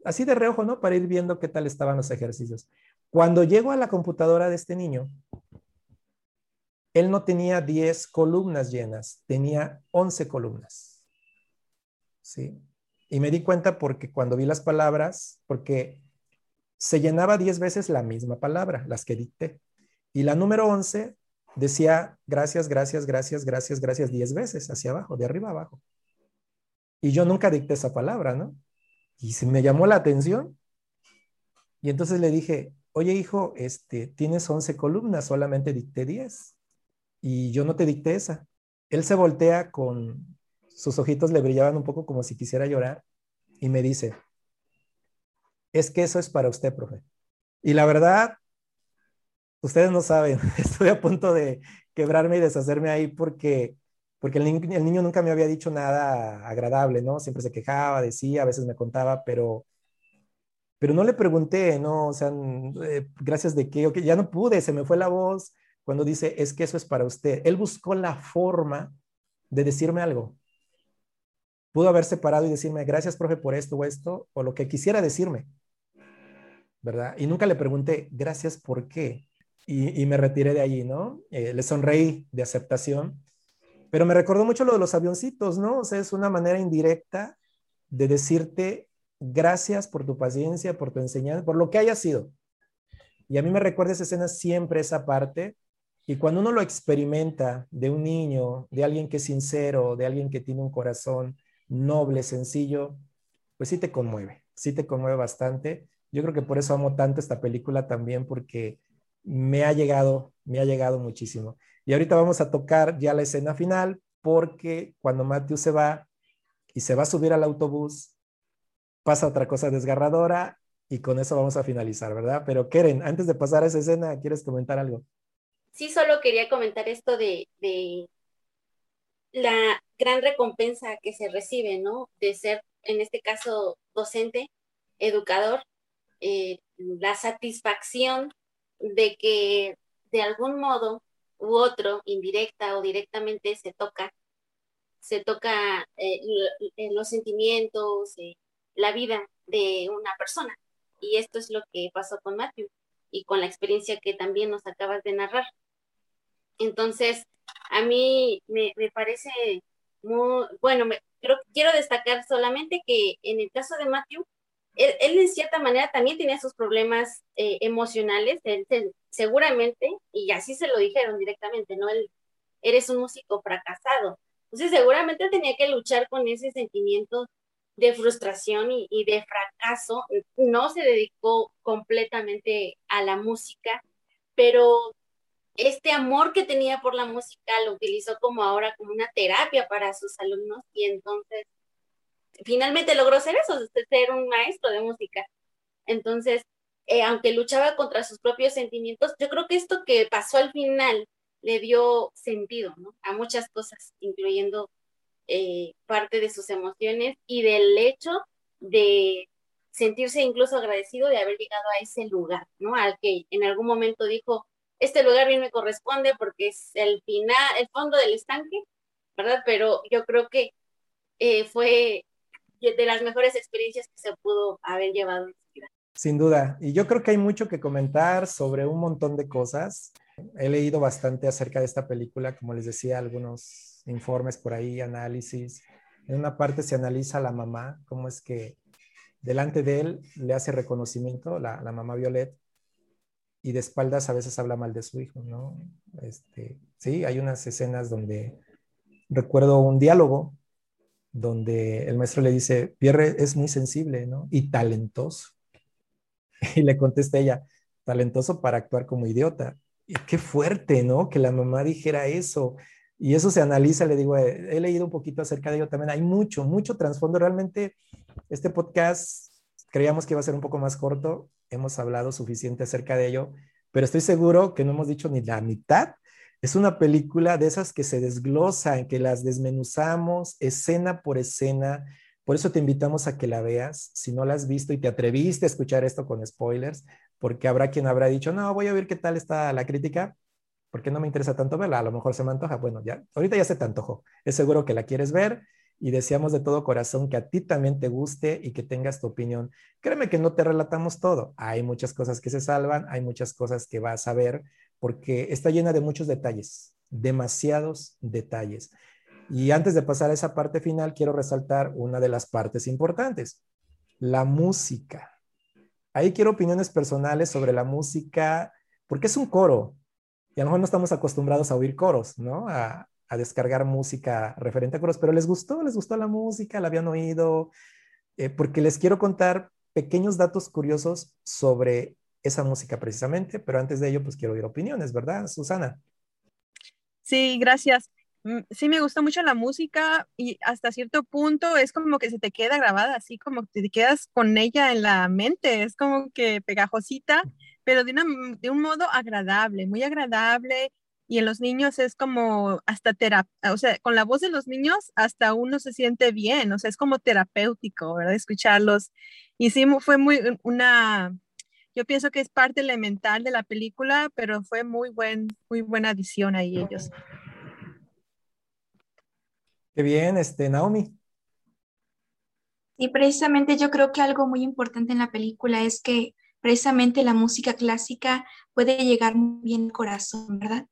así de reojo, ¿no? Para ir viendo qué tal estaban los ejercicios. Cuando llego a la computadora de este niño, él no tenía 10 columnas llenas, tenía 11 columnas. ¿Sí? Y me di cuenta porque cuando vi las palabras, porque se llenaba 10 veces la misma palabra, las que dicté. Y la número 11 decía gracias, gracias, gracias, gracias, gracias 10 veces hacia abajo, de arriba abajo. Y yo nunca dicté esa palabra, ¿no? Y se me llamó la atención. Y entonces le dije, oye hijo, este, tienes 11 columnas, solamente dicté 10 y yo no te dicté esa. Él se voltea con sus ojitos le brillaban un poco como si quisiera llorar y me dice, es que eso es para usted, profe. Y la verdad, ustedes no saben, estoy a punto de quebrarme y deshacerme ahí porque, porque el, niño nunca me había dicho nada agradable, ¿no? Siempre se quejaba, decía, a veces me contaba, pero, pero no le pregunté, ¿no? O sea, eh, gracias de qué, ya no pude, se me fue la voz, cuando dice, es que eso es para usted. Él buscó la forma de decirme algo. Pudo haber separado y decirme, gracias, profe, por esto o esto, o lo que quisiera decirme, ¿verdad? Y nunca le pregunté, gracias, ¿por qué? Y, me retiré de allí, ¿no? Eh, le sonreí de aceptación, pero me recordó mucho lo de los avioncitos, ¿no? O sea, es una manera indirecta de decirte gracias por tu paciencia, por tu enseñanza, por lo que haya sido. Y a mí me recuerda esa escena siempre, esa parte, y cuando uno lo experimenta de un niño, de alguien que es sincero, de alguien que tiene un corazón noble, sencillo, pues sí te conmueve, sí te conmueve bastante. Yo creo que por eso amo tanto esta película también, porque me ha llegado, me ha llegado muchísimo. Y ahorita vamos a tocar ya la escena final, porque cuando Matthew se va y se va a subir al autobús, pasa otra cosa desgarradora y con eso vamos a finalizar, ¿verdad? Pero Keren, antes de pasar a esa escena, ¿quieres comentar algo? sí solo quería comentar esto de, la gran recompensa que se recibe, ¿no? De ser, en este caso, docente, educador, eh, la satisfacción de que de algún modo u otro, indirecta o directamente, se toca, se toca eh, los sentimientos, eh, la vida de una persona. Y esto es lo que pasó con Matthew y con la experiencia que también nos acabas de narrar. Entonces, a mí me, parece muy, bueno, me, quiero destacar solamente que en el caso de Matthew, él, en cierta manera también tenía sus problemas eh, emocionales, él, seguramente, y así se lo dijeron directamente, ¿no? Él, eres un músico fracasado. Entonces, seguramente tenía que luchar con ese sentimiento de frustración y, de fracaso. No se dedicó completamente a la música, pero este amor que tenía por la música lo utilizó como ahora como una terapia para sus alumnos y entonces finalmente logró ser eso, ser un maestro de música. Entonces, eh, aunque luchaba contra sus propios sentimientos, yo creo que esto que pasó al final le dio sentido a muchas cosas, incluyendo eh, parte de sus emociones y del hecho de sentirse incluso agradecido de haber llegado a ese lugar, ¿no? Al que en algún momento dijo, este lugar bien me corresponde porque es el final, el fondo del estanque, ¿verdad? Pero yo creo que eh, fue de las mejores experiencias que se pudo haber llevado. Sin duda. Y yo creo que hay mucho que comentar sobre un montón de cosas. He leído bastante acerca de esta película, como les decía, algunos informes por ahí, análisis. En una parte se analiza a la mamá, cómo es que delante de él le hace reconocimiento, la, la mamá Violet, y de espaldas a veces habla mal de su hijo, ¿no? Este, sí, hay unas escenas donde recuerdo un diálogo donde el maestro le dice, Pierre es muy sensible, ¿no? Y talentoso. Y le contesta ella, talentoso para actuar como idiota. Y qué fuerte, ¿no? Que la mamá dijera eso. Y eso se analiza, le digo, he, he leído un poquito acerca de ello también. Hay mucho, mucho trasfondo. Realmente este podcast creíamos que iba a ser un poco más corto hemos hablado suficiente acerca de ello, pero estoy seguro que no hemos dicho ni la mitad Es una película de esas que se desglosan, que las desmenuzamos escena por escena. Por eso te invitamos a que la veas. Si no la has visto y te atreviste a escuchar esto con spoilers, porque habrá quien habrá dicho, no, voy a ver qué tal está la crítica, porque no me interesa tanto verla. A lo mejor se me antoja. Bueno, ya, ahorita ya se te antojó. Es seguro que la quieres ver y deseamos de todo corazón que a ti también te guste y que tengas tu opinión. Créeme que no te relatamos todo. Hay muchas cosas que se salvan, hay muchas cosas que vas a ver, porque está llena de muchos detalles, demasiados detalles. Y antes de pasar a esa parte final, quiero resaltar una de las partes importantes, la música. Ahí quiero opiniones personales sobre la música, porque es un coro. Y a lo mejor no estamos acostumbrados a oír coros, ¿no? A descargar música referente a coros, pero les gustó, les gustó la música, la habían oído, eh, porque les quiero contar pequeños datos curiosos sobre esa música precisamente, pero antes de ello, pues quiero oír opiniones, ¿verdad, Susana? Sí, gracias. Mm, sí, me gusta mucho la música y hasta cierto punto es como que se te queda grabada, así como que te quedas con ella en la mente, es como que pegajosita, pero de, de un modo agradable, muy agradable y en los niños es como hasta terapia, o sea, con la voz de los niños hasta uno se siente bien, o sea, es como terapéutico, ¿verdad? Escucharlos. Y sí, fue muy una, yo pienso que es parte elemental de la película, pero fue muy, buen, muy buena adición ahí ellos. Qué bien, este, Naomi. Y precisamente yo creo que algo muy importante en la película es que precisamente la música clásica puede llegar muy bien al corazón, ¿verdad?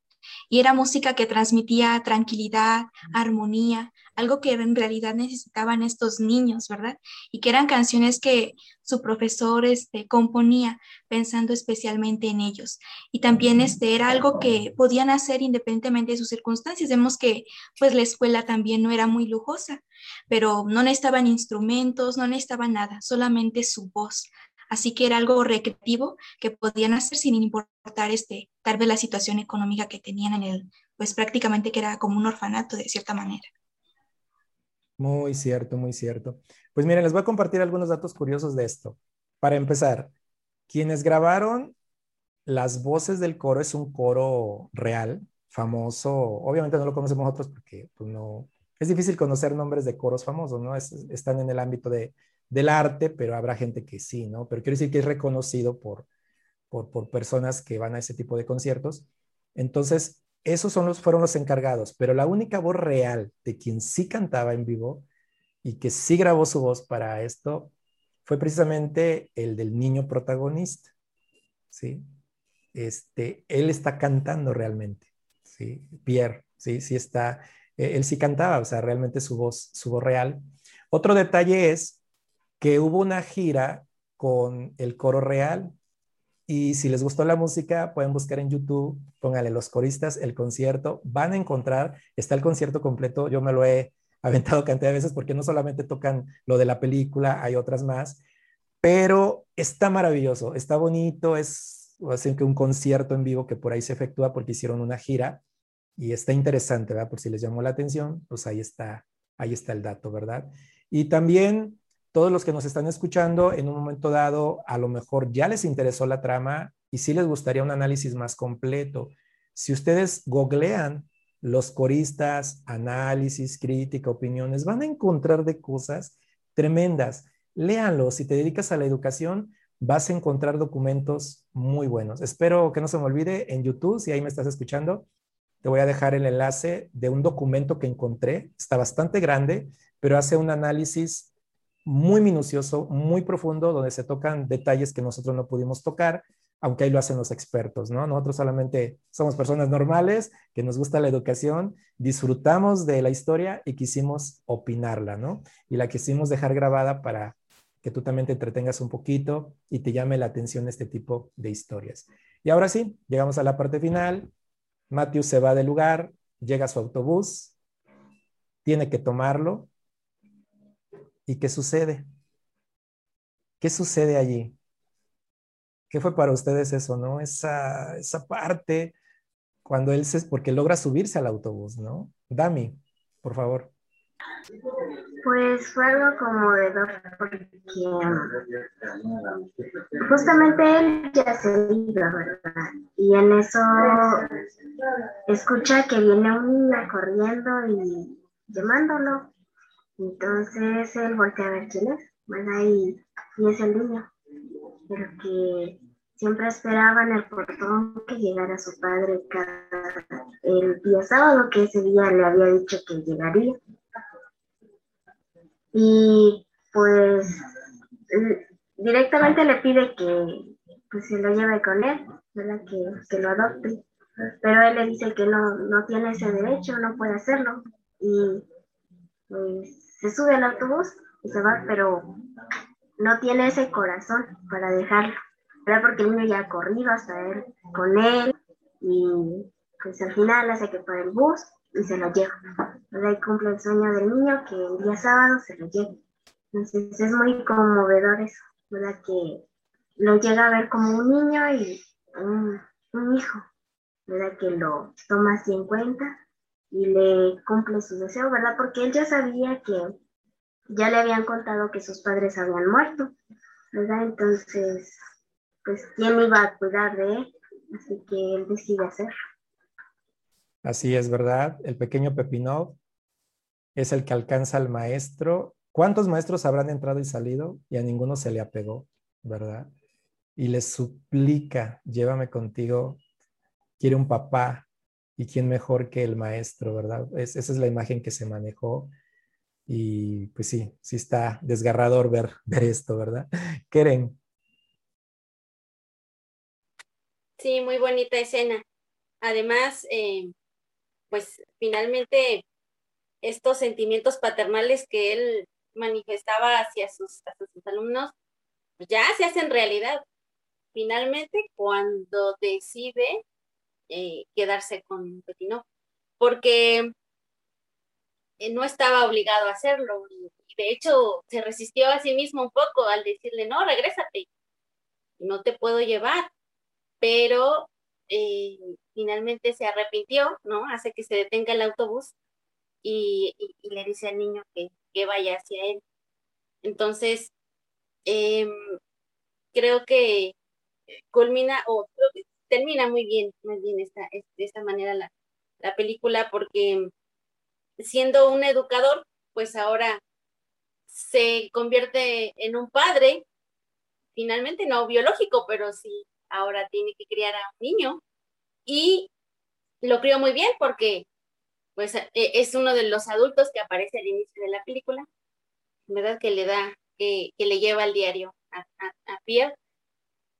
Y era música que transmitía tranquilidad, armonía, algo que en realidad necesitaban estos niños, ¿verdad? Y que eran canciones que su profesor este, componía pensando especialmente en ellos. Y también este, era algo que podían hacer independientemente de sus circunstancias. Vemos que pues la escuela también no era muy lujosa, pero no necesitaban instrumentos, no necesitaban nada, solamente su voz, Así que era algo recreativo que podían hacer sin importar este, tal vez la situación económica que tenían en el, pues prácticamente que era como un orfanato de cierta manera. Muy cierto, muy cierto. Pues miren, les voy a compartir algunos datos curiosos de esto. Para empezar, quienes grabaron las voces del coro es un coro real, famoso. Obviamente no lo conocemos nosotros porque pues, no, es difícil conocer nombres de coros famosos, ¿no? están en el ámbito de, del arte, pero habrá gente que sí, ¿no? Pero quiero decir que es reconocido por, por, personas que van a ese tipo de conciertos. Entonces, esos son los, fueron los encargados, pero la única voz real de quien sí cantaba en vivo y que sí grabó su voz para esto fue precisamente el del niño protagonista, ¿sí? Este, él está cantando realmente, ¿sí? Pierre, ¿sí? Sí está, eh, él sí cantaba, o sea, realmente su voz, su voz real. Otro detalle es que hubo una gira con el coro real y si les gustó la música pueden buscar en YouTube, póngale los coristas, el concierto, van a encontrar, está el concierto completo, yo me lo he aventado cantidad de veces porque no solamente tocan lo de la película, hay otras más, pero está maravilloso, está bonito, es así que un concierto en vivo que por ahí se efectúa porque hicieron una gira y está interesante, ¿verdad? Por si les llamó la atención, pues ahí está, ahí está el dato, ¿verdad? Y también todos los que nos están escuchando, en un momento dado, a lo mejor ya les interesó la trama y sí les gustaría un análisis más completo. Si ustedes googlean los coristas, análisis, crítica, opiniones, van a encontrar de cosas tremendas. Léanlo. Si te dedicas a la educación, vas a encontrar documentos muy buenos. Espero que no se me olvide en YouTube, si ahí me estás escuchando, te voy a dejar el enlace de un documento que encontré. Está bastante grande, pero hace un análisis muy minucioso, muy profundo, donde se tocan detalles que nosotros no pudimos tocar, aunque ahí lo hacen los expertos, ¿no? Nosotros solamente somos personas normales, que nos gusta la educación, disfrutamos de la historia y quisimos opinarla, ¿no? Y la quisimos dejar grabada para que tú también te entretengas un poquito y te llame la atención este tipo de historias. Y ahora sí, llegamos a la parte final. Matthew se va del lugar, llega a su autobús, tiene que tomarlo, ¿Y qué sucede? ¿Qué sucede allí? ¿Qué fue para ustedes eso, no? Esa, esa parte cuando él se, porque logra subirse al autobús, ¿no? Dami, por favor. Pues fue algo conmovedor porque justamente él ya se iba, ¿verdad? Y en eso escucha que viene un niño corriendo y llamándolo. Entonces él voltea a ver quién es. Y, y es el niño, pero que siempre esperaba en el portón que llegara su padre cada, el día sábado, que ese día le había dicho que llegaría. Y pues directamente le pide que pues, se lo lleve con él, ¿verdad? Que, que lo adopte. Pero él le dice que no, no tiene ese derecho, no puede hacerlo. Y pues se sube al autobús y se va, pero no tiene ese corazón para dejarlo, ¿verdad? Porque el niño ya ha corrido hasta él con él y pues al final hace que para el bus y se lo lleva. ¿verdad? Y cumple el sueño del niño que el día sábado se lo lleva. Entonces es muy conmovedor eso, ¿verdad? Que lo llega a ver como un niño y un, un hijo, ¿verdad? Que lo toma así en cuenta y le cumple su deseo, ¿verdad? Porque él ya sabía que ya le habían contado que sus padres habían muerto, ¿verdad? Entonces, pues, ¿quién iba a cuidar de él? Así que él decide hacerlo. Así es, ¿verdad? El pequeño Pepinov es el que alcanza al maestro. ¿Cuántos maestros habrán entrado y salido? Y a ninguno se le apegó, ¿verdad? Y le suplica, llévame contigo, quiere un papá, y quién mejor que el maestro, ¿verdad? esa es la imagen que se manejó. Y pues sí, sí está desgarrador ver, ver esto, ¿verdad? Keren. Sí, muy bonita escena. Además, eh, pues finalmente estos sentimientos paternales que él manifestaba hacia sus, alumnos, pues ya se hacen realidad. Finalmente, cuando decide eh, quedarse con Petino, porque eh, no estaba obligado a hacerlo. Y, de hecho, se resistió a sí mismo un poco al decirle, no, regrésate, no te puedo llevar. Pero eh, finalmente se arrepintió, ¿no? Hace que se detenga el autobús y, le dice al niño que, que, vaya hacia él. Entonces, em, creo que culmina, o creo que termina muy bien, muy bien esta, de esta manera la, la película, porque siendo un educador, pues ahora se convierte en un padre, finalmente no biológico, pero sí ahora tiene que criar a un niño y lo crió muy bien porque pues e, es uno de los adultos que aparece al inicio de la película, ¿verdad? Que le da, que, le lleva el diario a, a, Pierre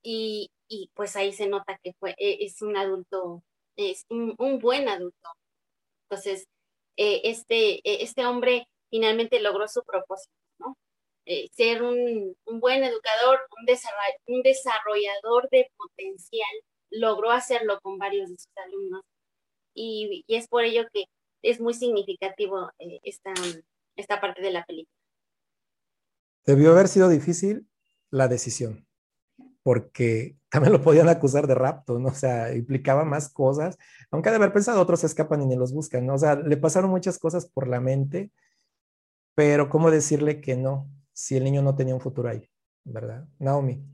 y, y, pues ahí se nota que fue, e, es un adulto, es un, un buen adulto. Entonces, eh, este, e, este hombre finalmente logró su propósito, ¿no? Eh, ser un, un, buen educador, un, un desarrollador de potencial, logró hacerlo con varios de sus alumnos. Y, y es por ello que es muy significativo eh, esta, esta parte de la película. Debió haber sido difícil la decisión, porque también lo podían acusar de rapto, ¿no? O sea, implicaba más cosas, aunque de haber pensado otros se escapan y ni los buscan, ¿no? O sea, le pasaron muchas cosas por la mente, pero ¿cómo decirle que no si el niño no tenía un futuro ahí, ¿verdad? Naomi.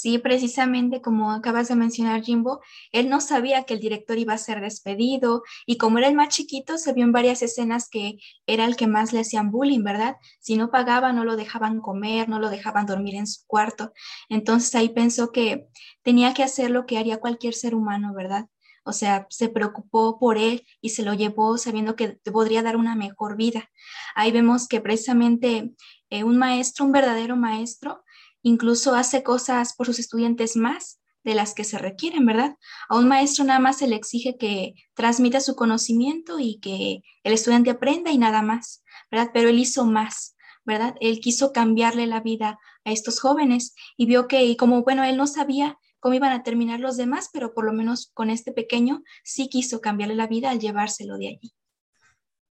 Sí, precisamente como acabas de mencionar, Jimbo, él no sabía que el director iba a ser despedido y como era el más chiquito, se vio en varias escenas que era el que más le hacían bullying, ¿verdad? Si no pagaba, no lo dejaban comer, no lo dejaban dormir en su cuarto. Entonces ahí pensó que tenía que hacer lo que haría cualquier ser humano, ¿verdad? O sea, se preocupó por él y se lo llevó sabiendo que podría dar una mejor vida. Ahí vemos que precisamente eh, un maestro, un verdadero maestro, incluso hace cosas por sus estudiantes más de las que se requieren, ¿verdad? A un maestro nada más se le exige que transmita su conocimiento y que el estudiante aprenda y nada más, ¿verdad? Pero él hizo más, ¿verdad? Él quiso cambiarle la vida a estos jóvenes y vio que, y como bueno, él no sabía cómo iban a terminar los demás, pero por lo menos con este pequeño sí quiso cambiarle la vida al llevárselo de allí.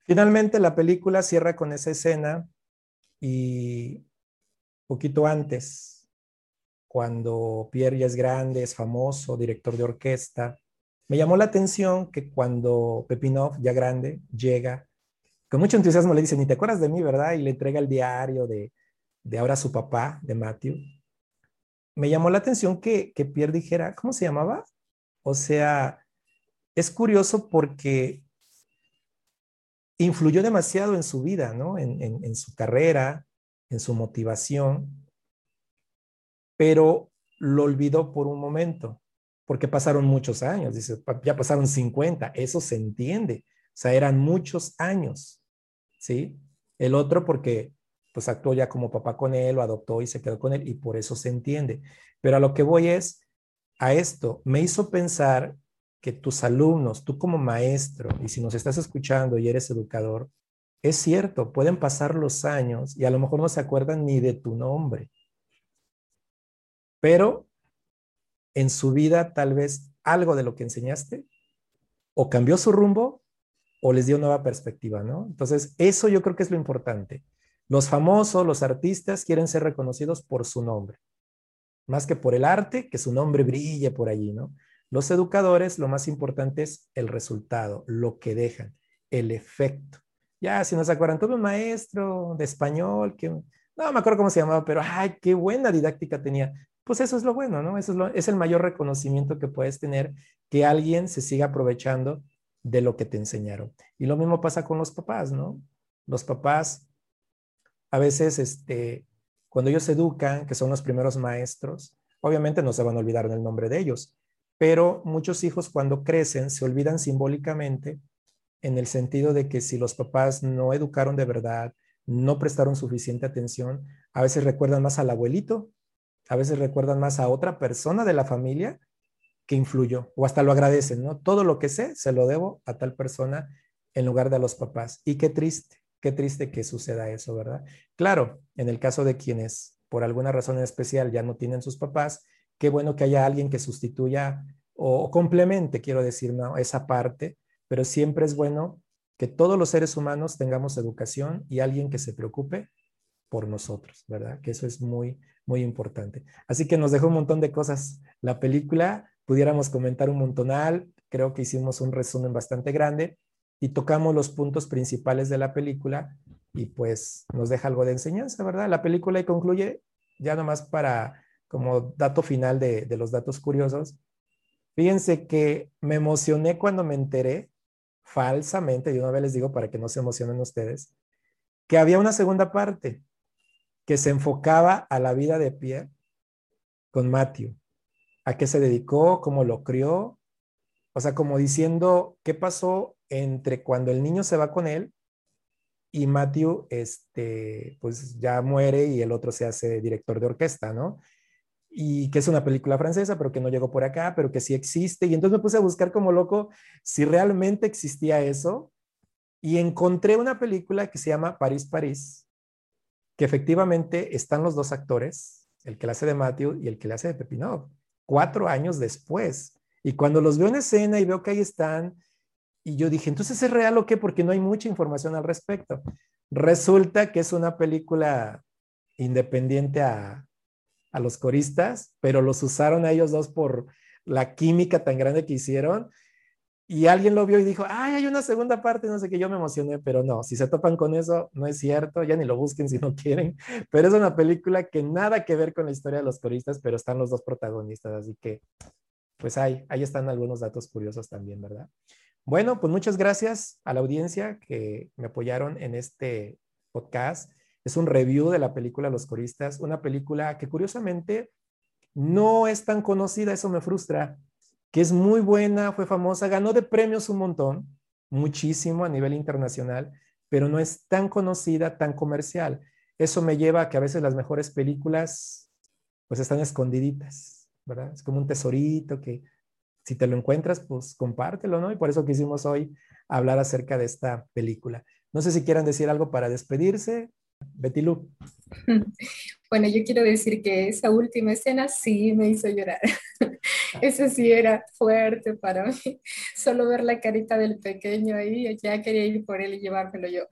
Finalmente la película cierra con esa escena y poquito antes, cuando Pierre ya es grande, es famoso, director de orquesta, me llamó la atención que cuando Pepinov, ya grande, llega con mucho entusiasmo le dice, ni te acuerdas de mí, ¿verdad? Y le entrega el diario de, de ahora su papá, de Matthew. Me llamó la atención que, que Pierre dijera, ¿cómo se llamaba? O sea, es curioso porque influyó demasiado en su vida, ¿no? En, en, su carrera, en su motivación, pero lo olvidó por un momento, porque pasaron muchos años, dice, ya pasaron 50, eso se entiende, o sea, eran muchos años, ¿sí? El otro porque pues actuó ya como papá con él, lo adoptó y se quedó con él y por eso se entiende. Pero a lo que voy es a esto, me hizo pensar que tus alumnos, tú como maestro, y si nos estás escuchando y eres educador, es cierto, pueden pasar los años y a lo mejor no se acuerdan ni de tu nombre, pero en su vida tal vez algo de lo que enseñaste o cambió su rumbo o les dio nueva perspectiva, ¿no? Entonces, eso yo creo que es lo importante. Los famosos, los artistas quieren ser reconocidos por su nombre, más que por el arte, que su nombre brille por allí, ¿no? Los educadores, lo más importante es el resultado, lo que dejan, el efecto. Ya, si nos acuerdan, tuve un maestro de español que, no me acuerdo cómo se llamaba, pero ay, qué buena didáctica tenía. Pues eso es lo bueno, ¿no? Eso es, es el mayor reconocimiento que puedes tener, que alguien se siga aprovechando de lo que te enseñaron. Y lo mismo pasa con los papás, ¿no? Los papás a veces, este, cuando ellos educan, que son los primeros maestros, obviamente no se van a olvidar del nombre de ellos, pero muchos hijos cuando crecen se olvidan simbólicamente en el sentido de que si los papás no educaron de verdad, no prestaron suficiente atención, a veces recuerdan más al abuelito, a veces recuerdan más a otra persona de la familia que influyó, o hasta lo agradecen, ¿no? Todo lo que sé se lo debo a tal persona en lugar de a los papás. Y qué triste, Qué triste que suceda eso, ¿verdad? Claro, en el caso de quienes por alguna razón en especial ya no tienen sus papás, qué bueno que haya alguien que sustituya o, complemente, quiero decir, ¿no? esa parte, pero siempre es bueno que todos los seres humanos tengamos educación y alguien que se preocupe por nosotros, ¿verdad? Que eso es muy, muy importante. Así que nos dejó un montón de cosas. La película, pudiéramos comentar un montonal, creo que hicimos un resumen bastante grande, y tocamos los puntos principales de la película y pues nos deja algo de enseñanza, ¿verdad? La película y concluye ya nomás para como dato final de, de los datos curiosos. Fíjense que me emocioné cuando me enteré, falsamente, y una vez les digo para que no se emocionen ustedes, que había una segunda parte que se enfocaba a la vida de Pierre con Matthew, a qué se dedicó, cómo lo crió, o sea, como diciendo, ¿qué pasó entre cuando el niño se va con él y Matthew, este, pues ya muere y el otro se hace director de orquesta, ¿no? Y que es una película francesa, pero que no llegó por acá, pero que sí existe. Y entonces me puse a buscar como loco si realmente existía eso. Y encontré una película que se llama París, París, que efectivamente están los dos actores, el que le hace de Matthew y el que le hace de Pepinov, cuatro años después. Y cuando los veo en escena y veo que ahí están, y yo dije, entonces es real o qué? Porque no hay mucha información al respecto. Resulta que es una película independiente a, a los coristas, pero los usaron a ellos dos por la química tan grande que hicieron. Y alguien lo vio y dijo, ay, hay una segunda parte, no sé qué, yo me emocioné, pero no, si se topan con eso, no es cierto, ya ni lo busquen si no quieren, pero es una película que nada que ver con la historia de los coristas, pero están los dos protagonistas, así que, pues ahí, ahí están algunos datos curiosos también, ¿verdad? Bueno, pues muchas gracias a la audiencia que me apoyaron en este podcast. Es un review de la película Los Coristas, una película que curiosamente no es tan conocida, eso me frustra, que es muy buena, fue famosa, ganó de premios un montón, muchísimo a nivel internacional, pero no es tan conocida, tan comercial. Eso me lleva a que a veces las mejores películas pues están escondiditas, ¿verdad? Es como un tesorito que si te lo encuentras, pues compártelo, ¿no? Y por eso quisimos hoy hablar acerca de esta película. No sé si quieran decir algo para despedirse. Betty Lu. Bueno, yo quiero decir que esa última escena sí me hizo llorar. Eso sí era fuerte para mí. Solo ver la carita del pequeño ahí, ya quería ir por él y llevármelo yo.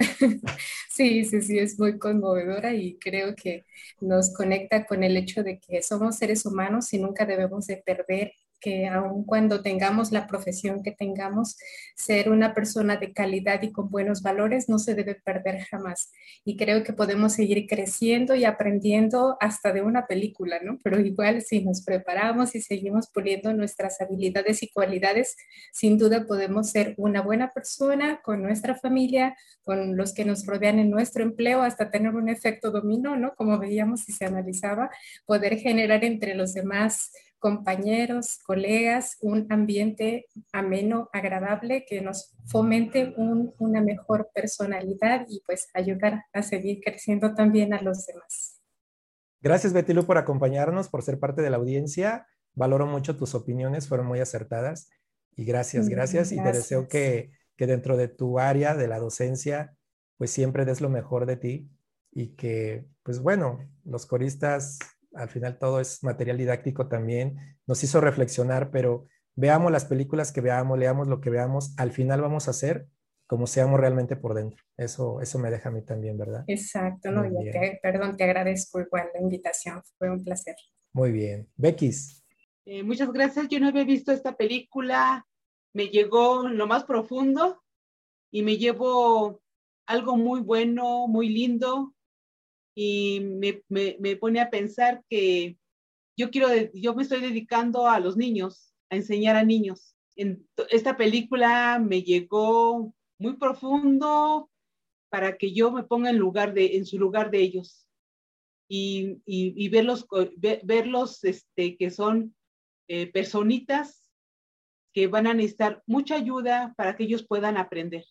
Sí, sí, sí, es muy conmovedora y creo que nos conecta con el hecho de que somos seres humanos y nunca debemos de perder que aun cuando tengamos la profesión que tengamos, ser una persona de calidad y con buenos valores no se debe perder jamás. Y creo que podemos seguir creciendo y aprendiendo hasta de una película, ¿no? Pero igual si nos preparamos y seguimos puliendo nuestras habilidades y cualidades, sin duda podemos ser una buena persona con nuestra familia, con los que nos rodean en nuestro empleo, hasta tener un efecto dominó, ¿no? Como veíamos si se analizaba, poder generar entre los demás compañeros, colegas, un ambiente ameno, agradable, que nos fomente una mejor personalidad y pues ayudar a seguir creciendo también a los demás. Gracias, Betty Lu, por acompañarnos, por ser parte de la audiencia. Valoro mucho tus opiniones, fueron muy acertadas. Y gracias, gracias. Y te deseo que, que dentro de tu área de la docencia, pues siempre des lo mejor de ti y que, pues bueno, los coristas al final todo es material didáctico también, nos hizo reflexionar, pero veamos las películas que veamos, leamos lo que veamos, al final vamos a hacer como seamos realmente por dentro. Eso, eso me deja a mí también, ¿verdad? Exacto, no, perdón, te agradezco igual la invitación, fue un placer. Muy bien. Becky. Eh, muchas gracias, yo no había visto esta película, me llegó lo más profundo y me llevo algo muy bueno, muy lindo, y me, me, me, pone a pensar que yo quiero, yo me estoy dedicando a los niños, a enseñar a niños. En esta película me llegó muy profundo para que yo me ponga en lugar de, en su lugar de ellos y, y, verlos, verlos este, que son eh, personitas que van a necesitar mucha ayuda para que ellos puedan aprender.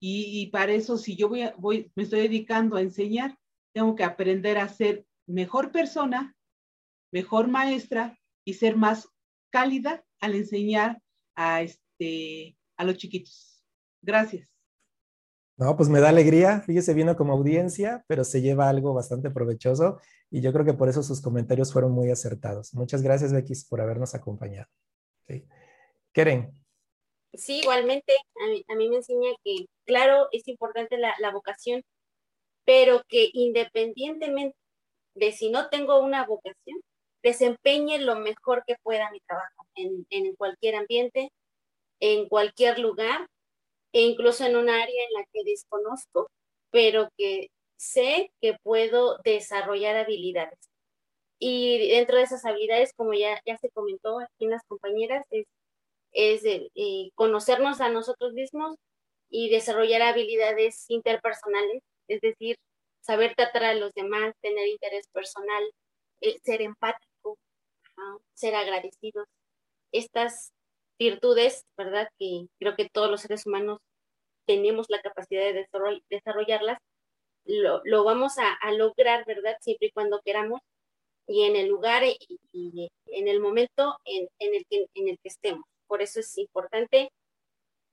Y, y para eso, si yo voy, voy, me estoy dedicando a enseñar, tengo que aprender a ser mejor persona, mejor maestra y ser más cálida al enseñar a, este, a los chiquitos. Gracias. No, pues me da alegría. Fíjese, vino como audiencia, pero se lleva algo bastante provechoso y yo creo que por eso sus comentarios fueron muy acertados. Muchas gracias, Becky, por habernos acompañado. ¿Sí? Keren. Sí, igualmente, a mí, me enseña que, claro, es importante la, la vocación, pero que independientemente de si no tengo una vocación, desempeñe lo mejor que pueda mi trabajo en, cualquier ambiente, en cualquier lugar, e incluso en un área en la que desconozco, pero que sé que puedo desarrollar habilidades. Y dentro de esas habilidades, como ya, ya se comentó aquí en las compañeras, es, es eh, conocernos a nosotros mismos y desarrollar habilidades interpersonales es decir, saber tratar a los demás, tener interés personal, ser empático, ser agradecidos. Estas virtudes, ¿verdad? Que creo que todos los seres humanos tenemos la capacidad de desarrollarlas, lo, vamos a, lograr, ¿verdad? Siempre y cuando queramos y en el lugar y, en el momento en, el en el que estemos. Por eso es importante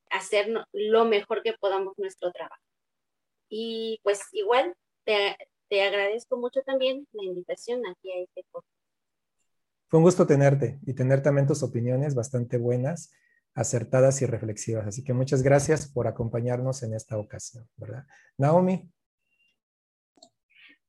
hacer lo mejor que podamos nuestro trabajo. Y pues igual te, te agradezco mucho también la invitación aquí a este podcast. Fue un gusto tenerte y tener también tus opiniones bastante buenas, acertadas y reflexivas. Así que muchas gracias por acompañarnos en esta ocasión, ¿verdad? Naomi.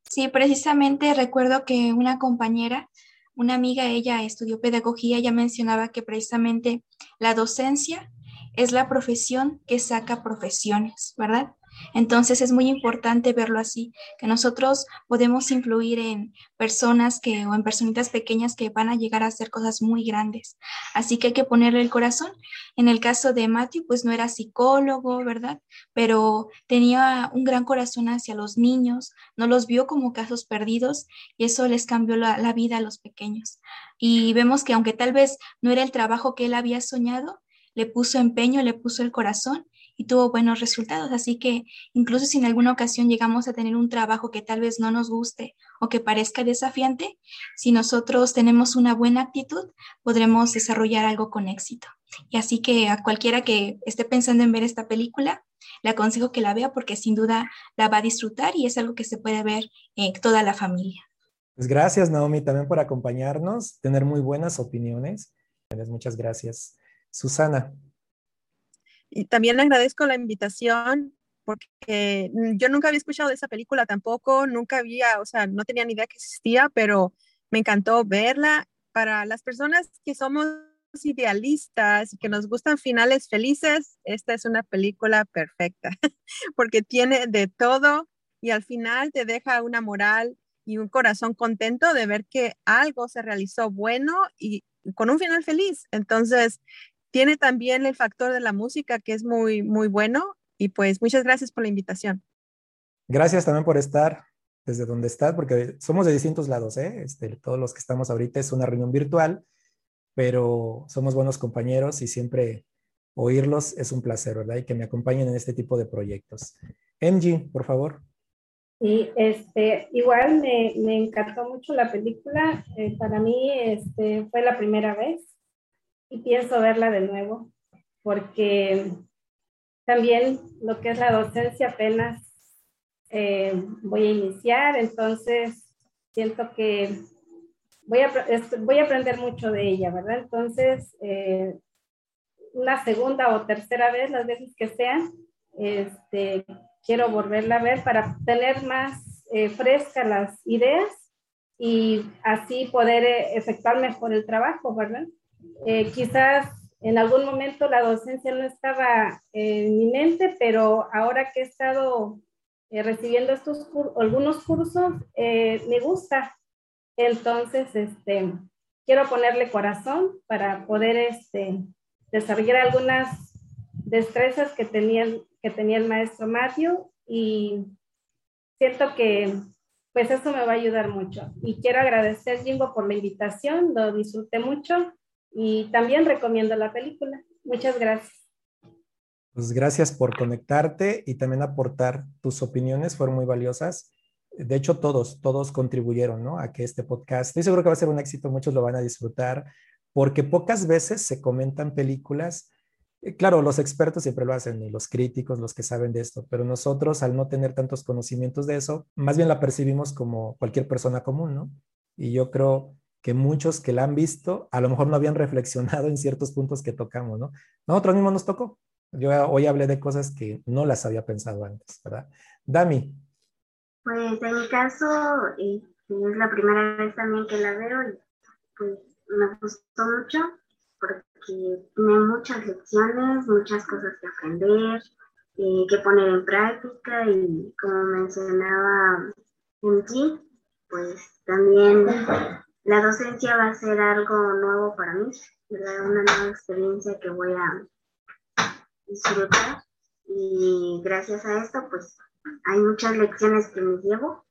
Sí, precisamente recuerdo que una compañera, una amiga, ella estudió pedagogía, ya mencionaba que precisamente la docencia es la profesión que saca profesiones, ¿verdad? Entonces es muy importante verlo así, que nosotros podemos influir en personas que o en personitas pequeñas que van a llegar a hacer cosas muy grandes. Así que hay que ponerle el corazón. En el caso de Matthew, pues no era psicólogo, ¿verdad? Pero tenía un gran corazón hacia los niños, no los vio como casos perdidos y eso les cambió la, la vida a los pequeños. Y vemos que aunque tal vez no era el trabajo que él había soñado, le puso empeño, le puso el corazón y tuvo buenos resultados. Así que incluso si en alguna ocasión llegamos a tener un trabajo que tal vez no nos guste o que parezca desafiante, si nosotros tenemos una buena actitud, podremos desarrollar algo con éxito. Y así que a cualquiera que esté pensando en ver esta película, le aconsejo que la vea porque sin duda la va a disfrutar y es algo que se puede ver en toda la familia. Pues gracias Naomi también por acompañarnos, tener muy buenas opiniones. Muchas gracias. Susana. Y también agradezco la invitación porque yo nunca había escuchado de esa película tampoco, nunca había, o sea, no tenía ni idea que existía, pero me encantó verla. Para las personas que somos idealistas y que nos gustan finales felices, esta es una película perfecta, porque tiene de todo y al final te deja una moral y un corazón contento de ver que algo se realizó bueno y con un final feliz. Entonces, tiene también el factor de la música que es muy, muy bueno. Y pues muchas gracias por la invitación. Gracias también por estar desde donde estás, porque somos de distintos lados, ¿eh? Este, todos los que estamos ahorita es una reunión virtual, pero somos buenos compañeros y siempre oírlos es un placer, ¿verdad? Y que me acompañen en este tipo de proyectos. MG, por favor. Sí, este, igual me, me encantó mucho la película. Eh, para mí este, fue la primera vez y pienso verla de nuevo, porque también lo que es la docencia apenas eh, voy a iniciar, entonces siento que voy a, voy a aprender mucho de ella, ¿verdad? Entonces, eh, una segunda o tercera vez, las veces que sean, este, quiero volverla a ver para tener más eh, frescas las ideas y así poder efectuar mejor el trabajo, ¿verdad? Eh, quizás en algún momento la docencia no estaba en mi mente, pero ahora que he estado eh, recibiendo algunos cursos, eh, me gusta. Entonces, este, quiero ponerle corazón para poder este, desarrollar algunas destrezas que tenía, que tenía el maestro Matthew y siento que pues eso me va a ayudar mucho. Y quiero agradecer, Jimbo, por la invitación, lo disfruté mucho y también recomiendo la película. Muchas gracias. Pues gracias por conectarte y también aportar tus opiniones, fueron muy valiosas. De hecho, todos, todos contribuyeron ¿no? a que este podcast, estoy seguro que va a ser un éxito, muchos lo van a disfrutar, porque pocas veces se comentan películas. Eh, claro, los expertos siempre lo hacen y los críticos, los que saben de esto, pero nosotros al no tener tantos conocimientos de eso, más bien la percibimos como cualquier persona común, ¿no? Y yo creo que muchos que la han visto a lo mejor no habían reflexionado en ciertos puntos que tocamos, ¿no? Nosotros mismos nos tocó. Yo hoy hablé de cosas que no las había pensado antes, ¿verdad? Dami. Pues en mi caso, eh, es la primera vez también que la veo y pues me gustó mucho porque tiene muchas lecciones, muchas cosas que aprender, eh, que poner en práctica y como mencionaba ti, pues también la docencia va a ser algo nuevo para mí, una nueva experiencia que voy a disfrutar y gracias a esto pues hay muchas lecciones que me llevo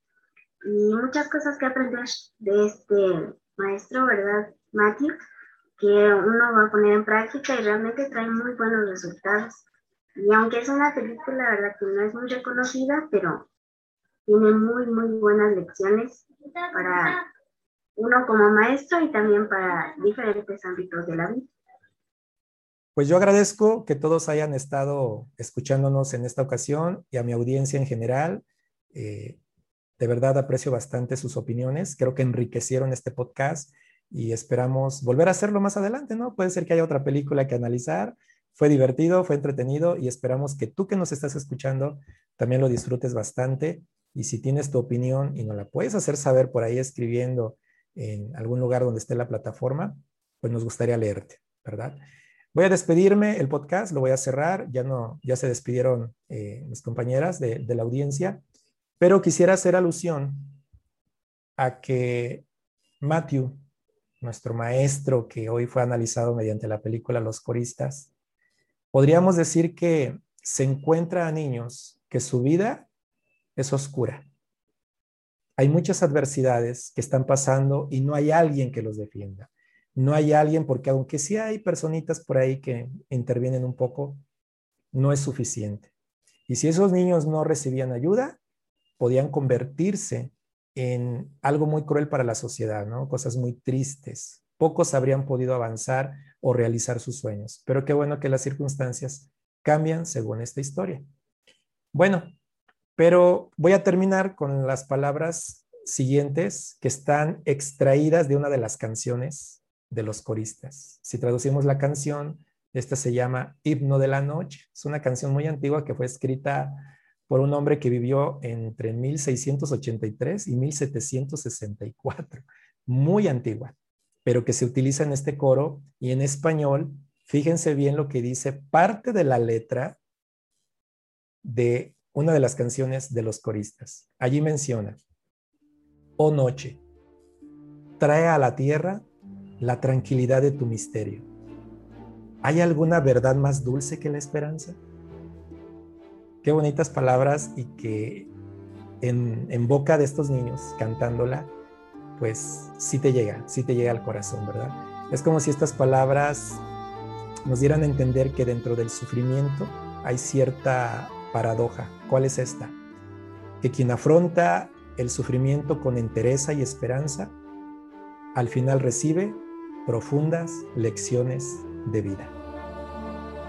y muchas cosas que aprender de este maestro, ¿verdad, Matthew? Que uno va a poner en práctica y realmente trae muy buenos resultados. Y aunque es una película, ¿verdad? Que no es muy reconocida, pero tiene muy, muy buenas lecciones para uno como maestro y también para diferentes ámbitos de la vida. Pues yo agradezco que todos hayan estado escuchándonos en esta ocasión y a mi audiencia en general. Eh, de verdad aprecio bastante sus opiniones. Creo que enriquecieron este podcast y esperamos volver a hacerlo más adelante, ¿no? Puede ser que haya otra película que analizar. Fue divertido, fue entretenido y esperamos que tú que nos estás escuchando también lo disfrutes bastante. Y si tienes tu opinión y nos la puedes hacer saber por ahí escribiendo en algún lugar donde esté la plataforma, pues nos gustaría leerte, ¿verdad? Voy a despedirme el podcast, lo voy a cerrar, ya no, ya se despidieron eh, mis compañeras de, de la audiencia, pero quisiera hacer alusión a que Matthew, nuestro maestro que hoy fue analizado mediante la película Los Coristas, podríamos decir que se encuentra a niños que su vida es oscura, hay muchas adversidades que están pasando y no hay alguien que los defienda. No hay alguien porque aunque sí hay personitas por ahí que intervienen un poco, no es suficiente. Y si esos niños no recibían ayuda, podían convertirse en algo muy cruel para la sociedad, ¿no? Cosas muy tristes. Pocos habrían podido avanzar o realizar sus sueños. Pero qué bueno que las circunstancias cambian según esta historia. Bueno, pero voy a terminar con las palabras siguientes que están extraídas de una de las canciones de los coristas. Si traducimos la canción, esta se llama Himno de la Noche. Es una canción muy antigua que fue escrita por un hombre que vivió entre 1683 y 1764. Muy antigua. pero que se utiliza en este coro y en español, fíjense bien lo que dice parte de la letra de una de las canciones de los coristas. Allí menciona, oh noche, trae a la tierra la tranquilidad de tu misterio. ¿Hay alguna verdad más dulce que la esperanza? Qué bonitas palabras y que en, boca de estos niños cantándola, pues sí te llega, sí te llega al corazón, ¿verdad? Es como si estas palabras nos dieran a entender que dentro del sufrimiento hay cierta paradoja. ¿Cuál es esta? Que quien afronta el sufrimiento con entereza y esperanza, al final recibe profundas lecciones de vida.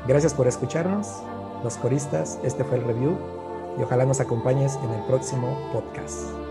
Gracias por escucharnos, los coristas. Este fue el review y ojalá nos acompañes en el próximo podcast.